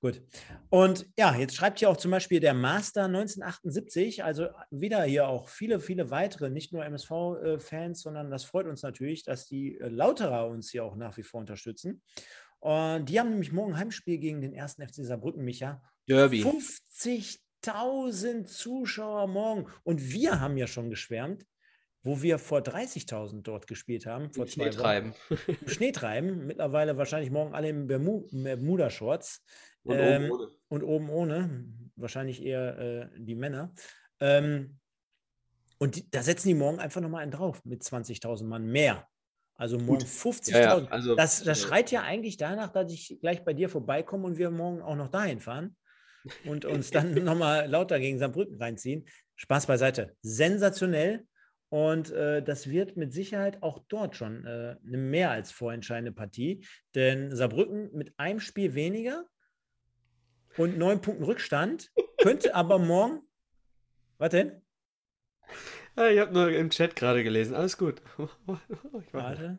Speaker 1: Gut. Und ja, jetzt schreibt hier auch zum Beispiel der Master 1978, also wieder hier auch viele, viele weitere, nicht nur MSV-Fans, sondern das freut uns natürlich, dass die äh, Lauterer uns hier auch nach wie vor unterstützen. Und die haben nämlich morgen Heimspiel gegen den ersten FC Saarbrücken, Micha.
Speaker 2: Derby.
Speaker 1: 50.000 Zuschauer morgen. Und wir haben ja schon geschwärmt, wo wir vor 30.000 dort gespielt haben. Vor
Speaker 2: Im
Speaker 1: zwei
Speaker 2: Schnee
Speaker 1: Wochen.
Speaker 2: treiben.
Speaker 1: Im Schnee treiben. Mittlerweile wahrscheinlich morgen alle im Bermu Bermuda-Shorts.
Speaker 2: Und
Speaker 1: Ähm,
Speaker 2: oben ohne.
Speaker 1: und oben ohne. Wahrscheinlich eher äh, die Männer. Ähm, und die, da setzen die morgen einfach nochmal einen drauf mit 20.000 Mann mehr. Also morgen 50.000.
Speaker 2: Ja, ja, also,
Speaker 1: das, das
Speaker 2: äh,
Speaker 1: schreit ja eigentlich danach, dass ich gleich bei dir vorbeikomme und wir morgen auch noch dahin fahren und uns dann nochmal lauter gegen Saarbrücken reinziehen. Spaß beiseite. Sensationell. Und äh, das wird mit Sicherheit auch dort schon äh, eine mehr als vorentscheidende Partie. Denn Saarbrücken mit einem Spiel weniger und neun Punkten Rückstand könnte aber morgen. Was denn?
Speaker 2: Ja, ich habe nur im Chat gerade gelesen. Alles gut.
Speaker 1: Warte.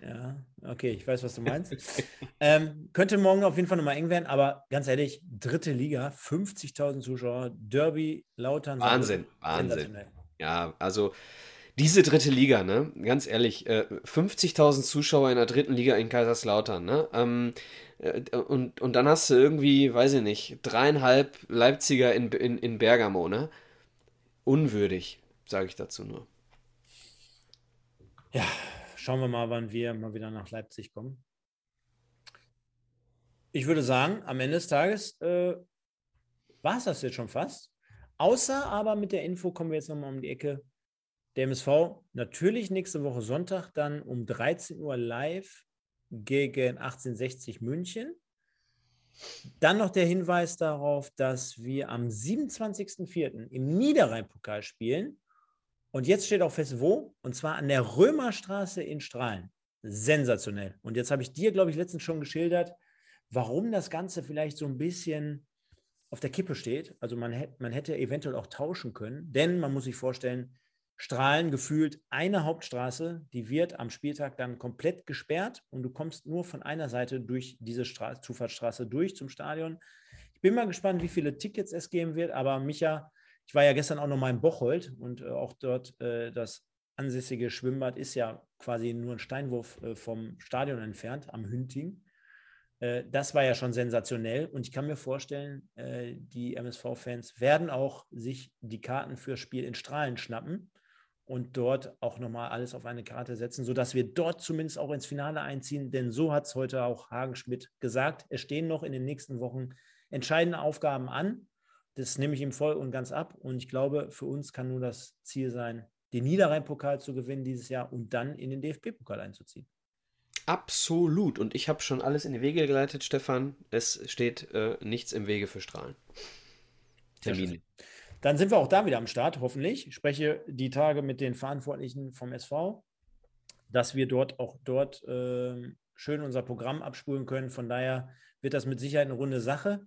Speaker 1: Ja, okay, ich weiß, was du meinst. ähm, könnte morgen auf jeden Fall nochmal eng werden, aber ganz ehrlich, dritte Liga, 50.000 Zuschauer, Derby, Lautern.
Speaker 2: Wahnsinn, Wahnsinn. Ja, also diese dritte Liga, ne? Ganz ehrlich, äh, 50.000 Zuschauer in der dritten Liga in Kaiserslautern, ne? Ähm, äh, und, und dann hast du irgendwie, weiß ich nicht, dreieinhalb Leipziger in, in, in Bergamo, ne? Unwürdig, sage ich dazu nur.
Speaker 1: Ja, schauen wir mal, wann wir mal wieder nach Leipzig kommen. Ich würde sagen, am Ende des Tages äh, war es das jetzt schon fast. Außer aber mit der Info kommen wir jetzt nochmal um die Ecke. Der MSV natürlich nächste Woche Sonntag dann um 13 Uhr live gegen 1860 München. Dann noch der Hinweis darauf, dass wir am 27.04. im Niederrhein-Pokal spielen. Und jetzt steht auch fest, wo? Und zwar an der Römerstraße in Strahlen. Sensationell. Und jetzt habe ich dir, glaube ich, letztens schon geschildert, warum das Ganze vielleicht so ein bisschen auf der Kippe steht. Also man, hätte, man hätte eventuell auch tauschen können, denn man muss sich vorstellen, Strahlen gefühlt eine Hauptstraße, die wird am Spieltag dann komplett gesperrt und du kommst nur von einer Seite durch diese Stra Zufahrtsstraße durch zum Stadion. Ich bin mal gespannt, wie viele Tickets es geben wird, aber Micha, ich war ja gestern auch noch mal in Bocholt und äh, auch dort äh, das ansässige Schwimmbad ist ja quasi nur ein Steinwurf äh, vom Stadion entfernt, am Hünting. Äh, das war ja schon sensationell und ich kann mir vorstellen, äh, die MSV-Fans werden auch sich die Karten fürs Spiel in Strahlen schnappen und dort auch nochmal alles auf eine Karte setzen, sodass wir dort zumindest auch ins Finale einziehen. Denn so hat es heute auch Hagen Schmidt gesagt. Es stehen noch in den nächsten Wochen entscheidende Aufgaben an. Das nehme ich ihm voll und ganz ab. Und ich glaube, für uns kann nur das Ziel sein, den Niederrhein-Pokal zu gewinnen dieses Jahr und dann in den DFB-Pokal einzuziehen.
Speaker 2: Absolut. Und ich habe schon alles in die Wege geleitet, Stefan. Es steht äh, nichts im Wege für Strahlen. Termine.
Speaker 1: Dann sind wir auch da wieder am Start, hoffentlich. Ich spreche die Tage mit den Verantwortlichen vom SV, dass wir dort auch dort äh, schön unser Programm abspulen können. Von daher wird das mit Sicherheit eine runde Sache.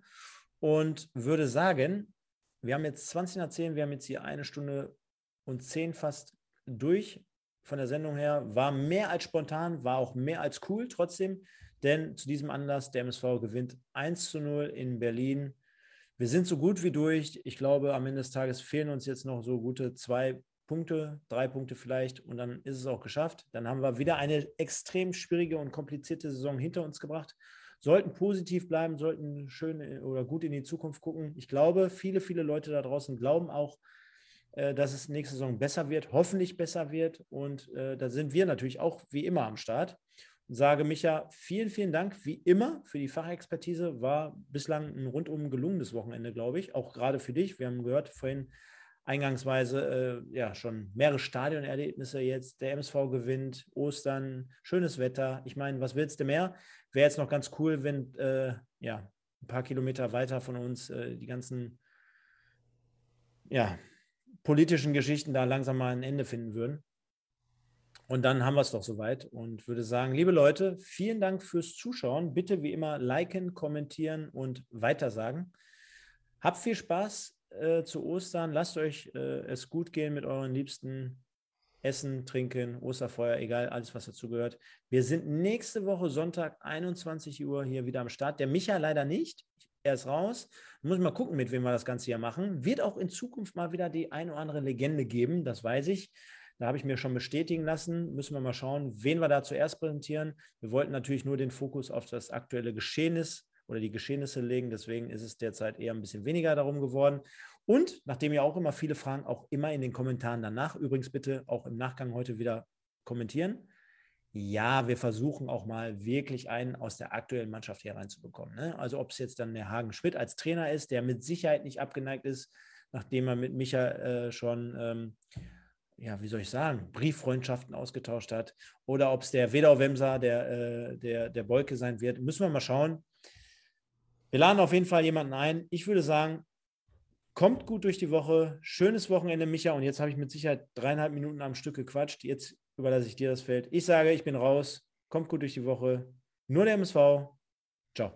Speaker 1: Und würde sagen, wir haben jetzt 20 nach 10, wir haben jetzt hier eine Stunde und 10 fast durch von der Sendung her. War mehr als spontan, war auch mehr als cool trotzdem, denn zu diesem Anlass, der MSV gewinnt 1 zu 0 in Berlin. Wir sind so gut wie durch. Ich glaube, am Ende des Tages fehlen uns jetzt noch so gute zwei Punkte, drei Punkte vielleicht und dann ist es auch geschafft. Dann haben wir wieder eine extrem schwierige und komplizierte Saison hinter uns gebracht. Sollten positiv bleiben, sollten schön oder gut in die Zukunft gucken. Ich glaube, viele, viele Leute da draußen glauben auch, dass es nächste Saison besser wird, hoffentlich besser wird. Und äh, da sind wir natürlich auch wie immer am Start. Und sage Micha, vielen, vielen Dank wie immer für die Fachexpertise. War bislang ein rundum gelungenes Wochenende, glaube ich. Auch gerade für dich. Wir haben gehört vorhin eingangsweise äh, ja schon mehrere Stadionerlebnisse jetzt. Der MSV gewinnt, Ostern, schönes Wetter. Ich meine, was willst du mehr? Wäre jetzt noch ganz cool, wenn äh, ja, ein paar Kilometer weiter von uns äh, die ganzen ja, politischen Geschichten da langsam mal ein Ende finden würden. Und dann haben wir es doch soweit und würde sagen, liebe Leute, vielen Dank fürs Zuschauen. Bitte wie immer liken, kommentieren und weitersagen. Habt viel Spaß äh, zu Ostern. Lasst euch äh, es gut gehen mit euren Liebsten. Essen, Trinken, Osterfeuer, egal, alles, was dazu gehört. Wir sind nächste Woche Sonntag, 21 Uhr hier wieder am Start. Der Micha leider nicht. Er ist raus. Muss mal gucken, mit wem wir das Ganze hier machen. Wird auch in Zukunft mal wieder die ein oder andere Legende geben, das weiß ich. Da habe ich mir schon bestätigen lassen. Müssen wir mal schauen, wen wir da zuerst präsentieren. Wir wollten natürlich nur den Fokus auf das aktuelle Geschehnis oder die Geschehnisse legen. Deswegen ist es derzeit eher ein bisschen weniger darum geworden. Und nachdem ihr auch immer viele Fragen, auch immer in den Kommentaren danach, übrigens bitte auch im Nachgang heute wieder kommentieren. Ja, wir versuchen auch mal wirklich einen aus der aktuellen Mannschaft hereinzubekommen. Ne? Also ob es jetzt dann der Hagen Schmidt als Trainer ist, der mit Sicherheit nicht abgeneigt ist, nachdem er mit Micha äh, schon, ähm, ja, wie soll ich sagen, Brieffreundschaften ausgetauscht hat, oder ob es der Wedau Wemser, der, äh, der, der Bolke sein wird, müssen wir mal schauen. Wir laden auf jeden Fall jemanden ein. Ich würde sagen, kommt gut durch die Woche. Schönes Wochenende, Micha. Und jetzt habe ich mit Sicherheit dreieinhalb Minuten am Stück gequatscht. Jetzt überlasse ich dir das Feld. Ich sage, ich bin raus. Kommt gut durch die Woche. Nur der MSV. Ciao.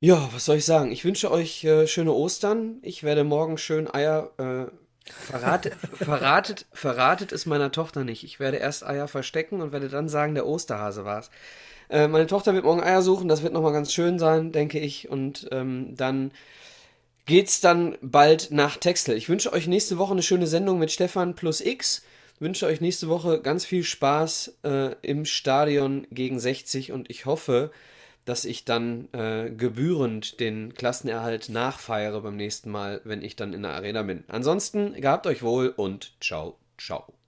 Speaker 2: Ja, was soll ich sagen? Ich wünsche euch äh, schöne Ostern. Ich werde morgen schön Eier. Äh, verratet, verratet, verratet es meiner Tochter nicht. Ich werde erst Eier verstecken und werde dann sagen, der Osterhase war es. Äh, meine Tochter wird morgen Eier suchen, das wird nochmal ganz schön sein, denke ich. Und ähm, dann geht's dann bald nach Texel. Ich wünsche euch nächste Woche eine schöne Sendung mit Stefan plus X. Wünsche euch nächste Woche ganz viel Spaß äh, im Stadion gegen 60 und ich hoffe, dass ich dann äh, gebührend den Klassenerhalt nachfeiere beim nächsten Mal, wenn ich dann in der Arena bin. Ansonsten gehabt euch wohl und ciao, ciao.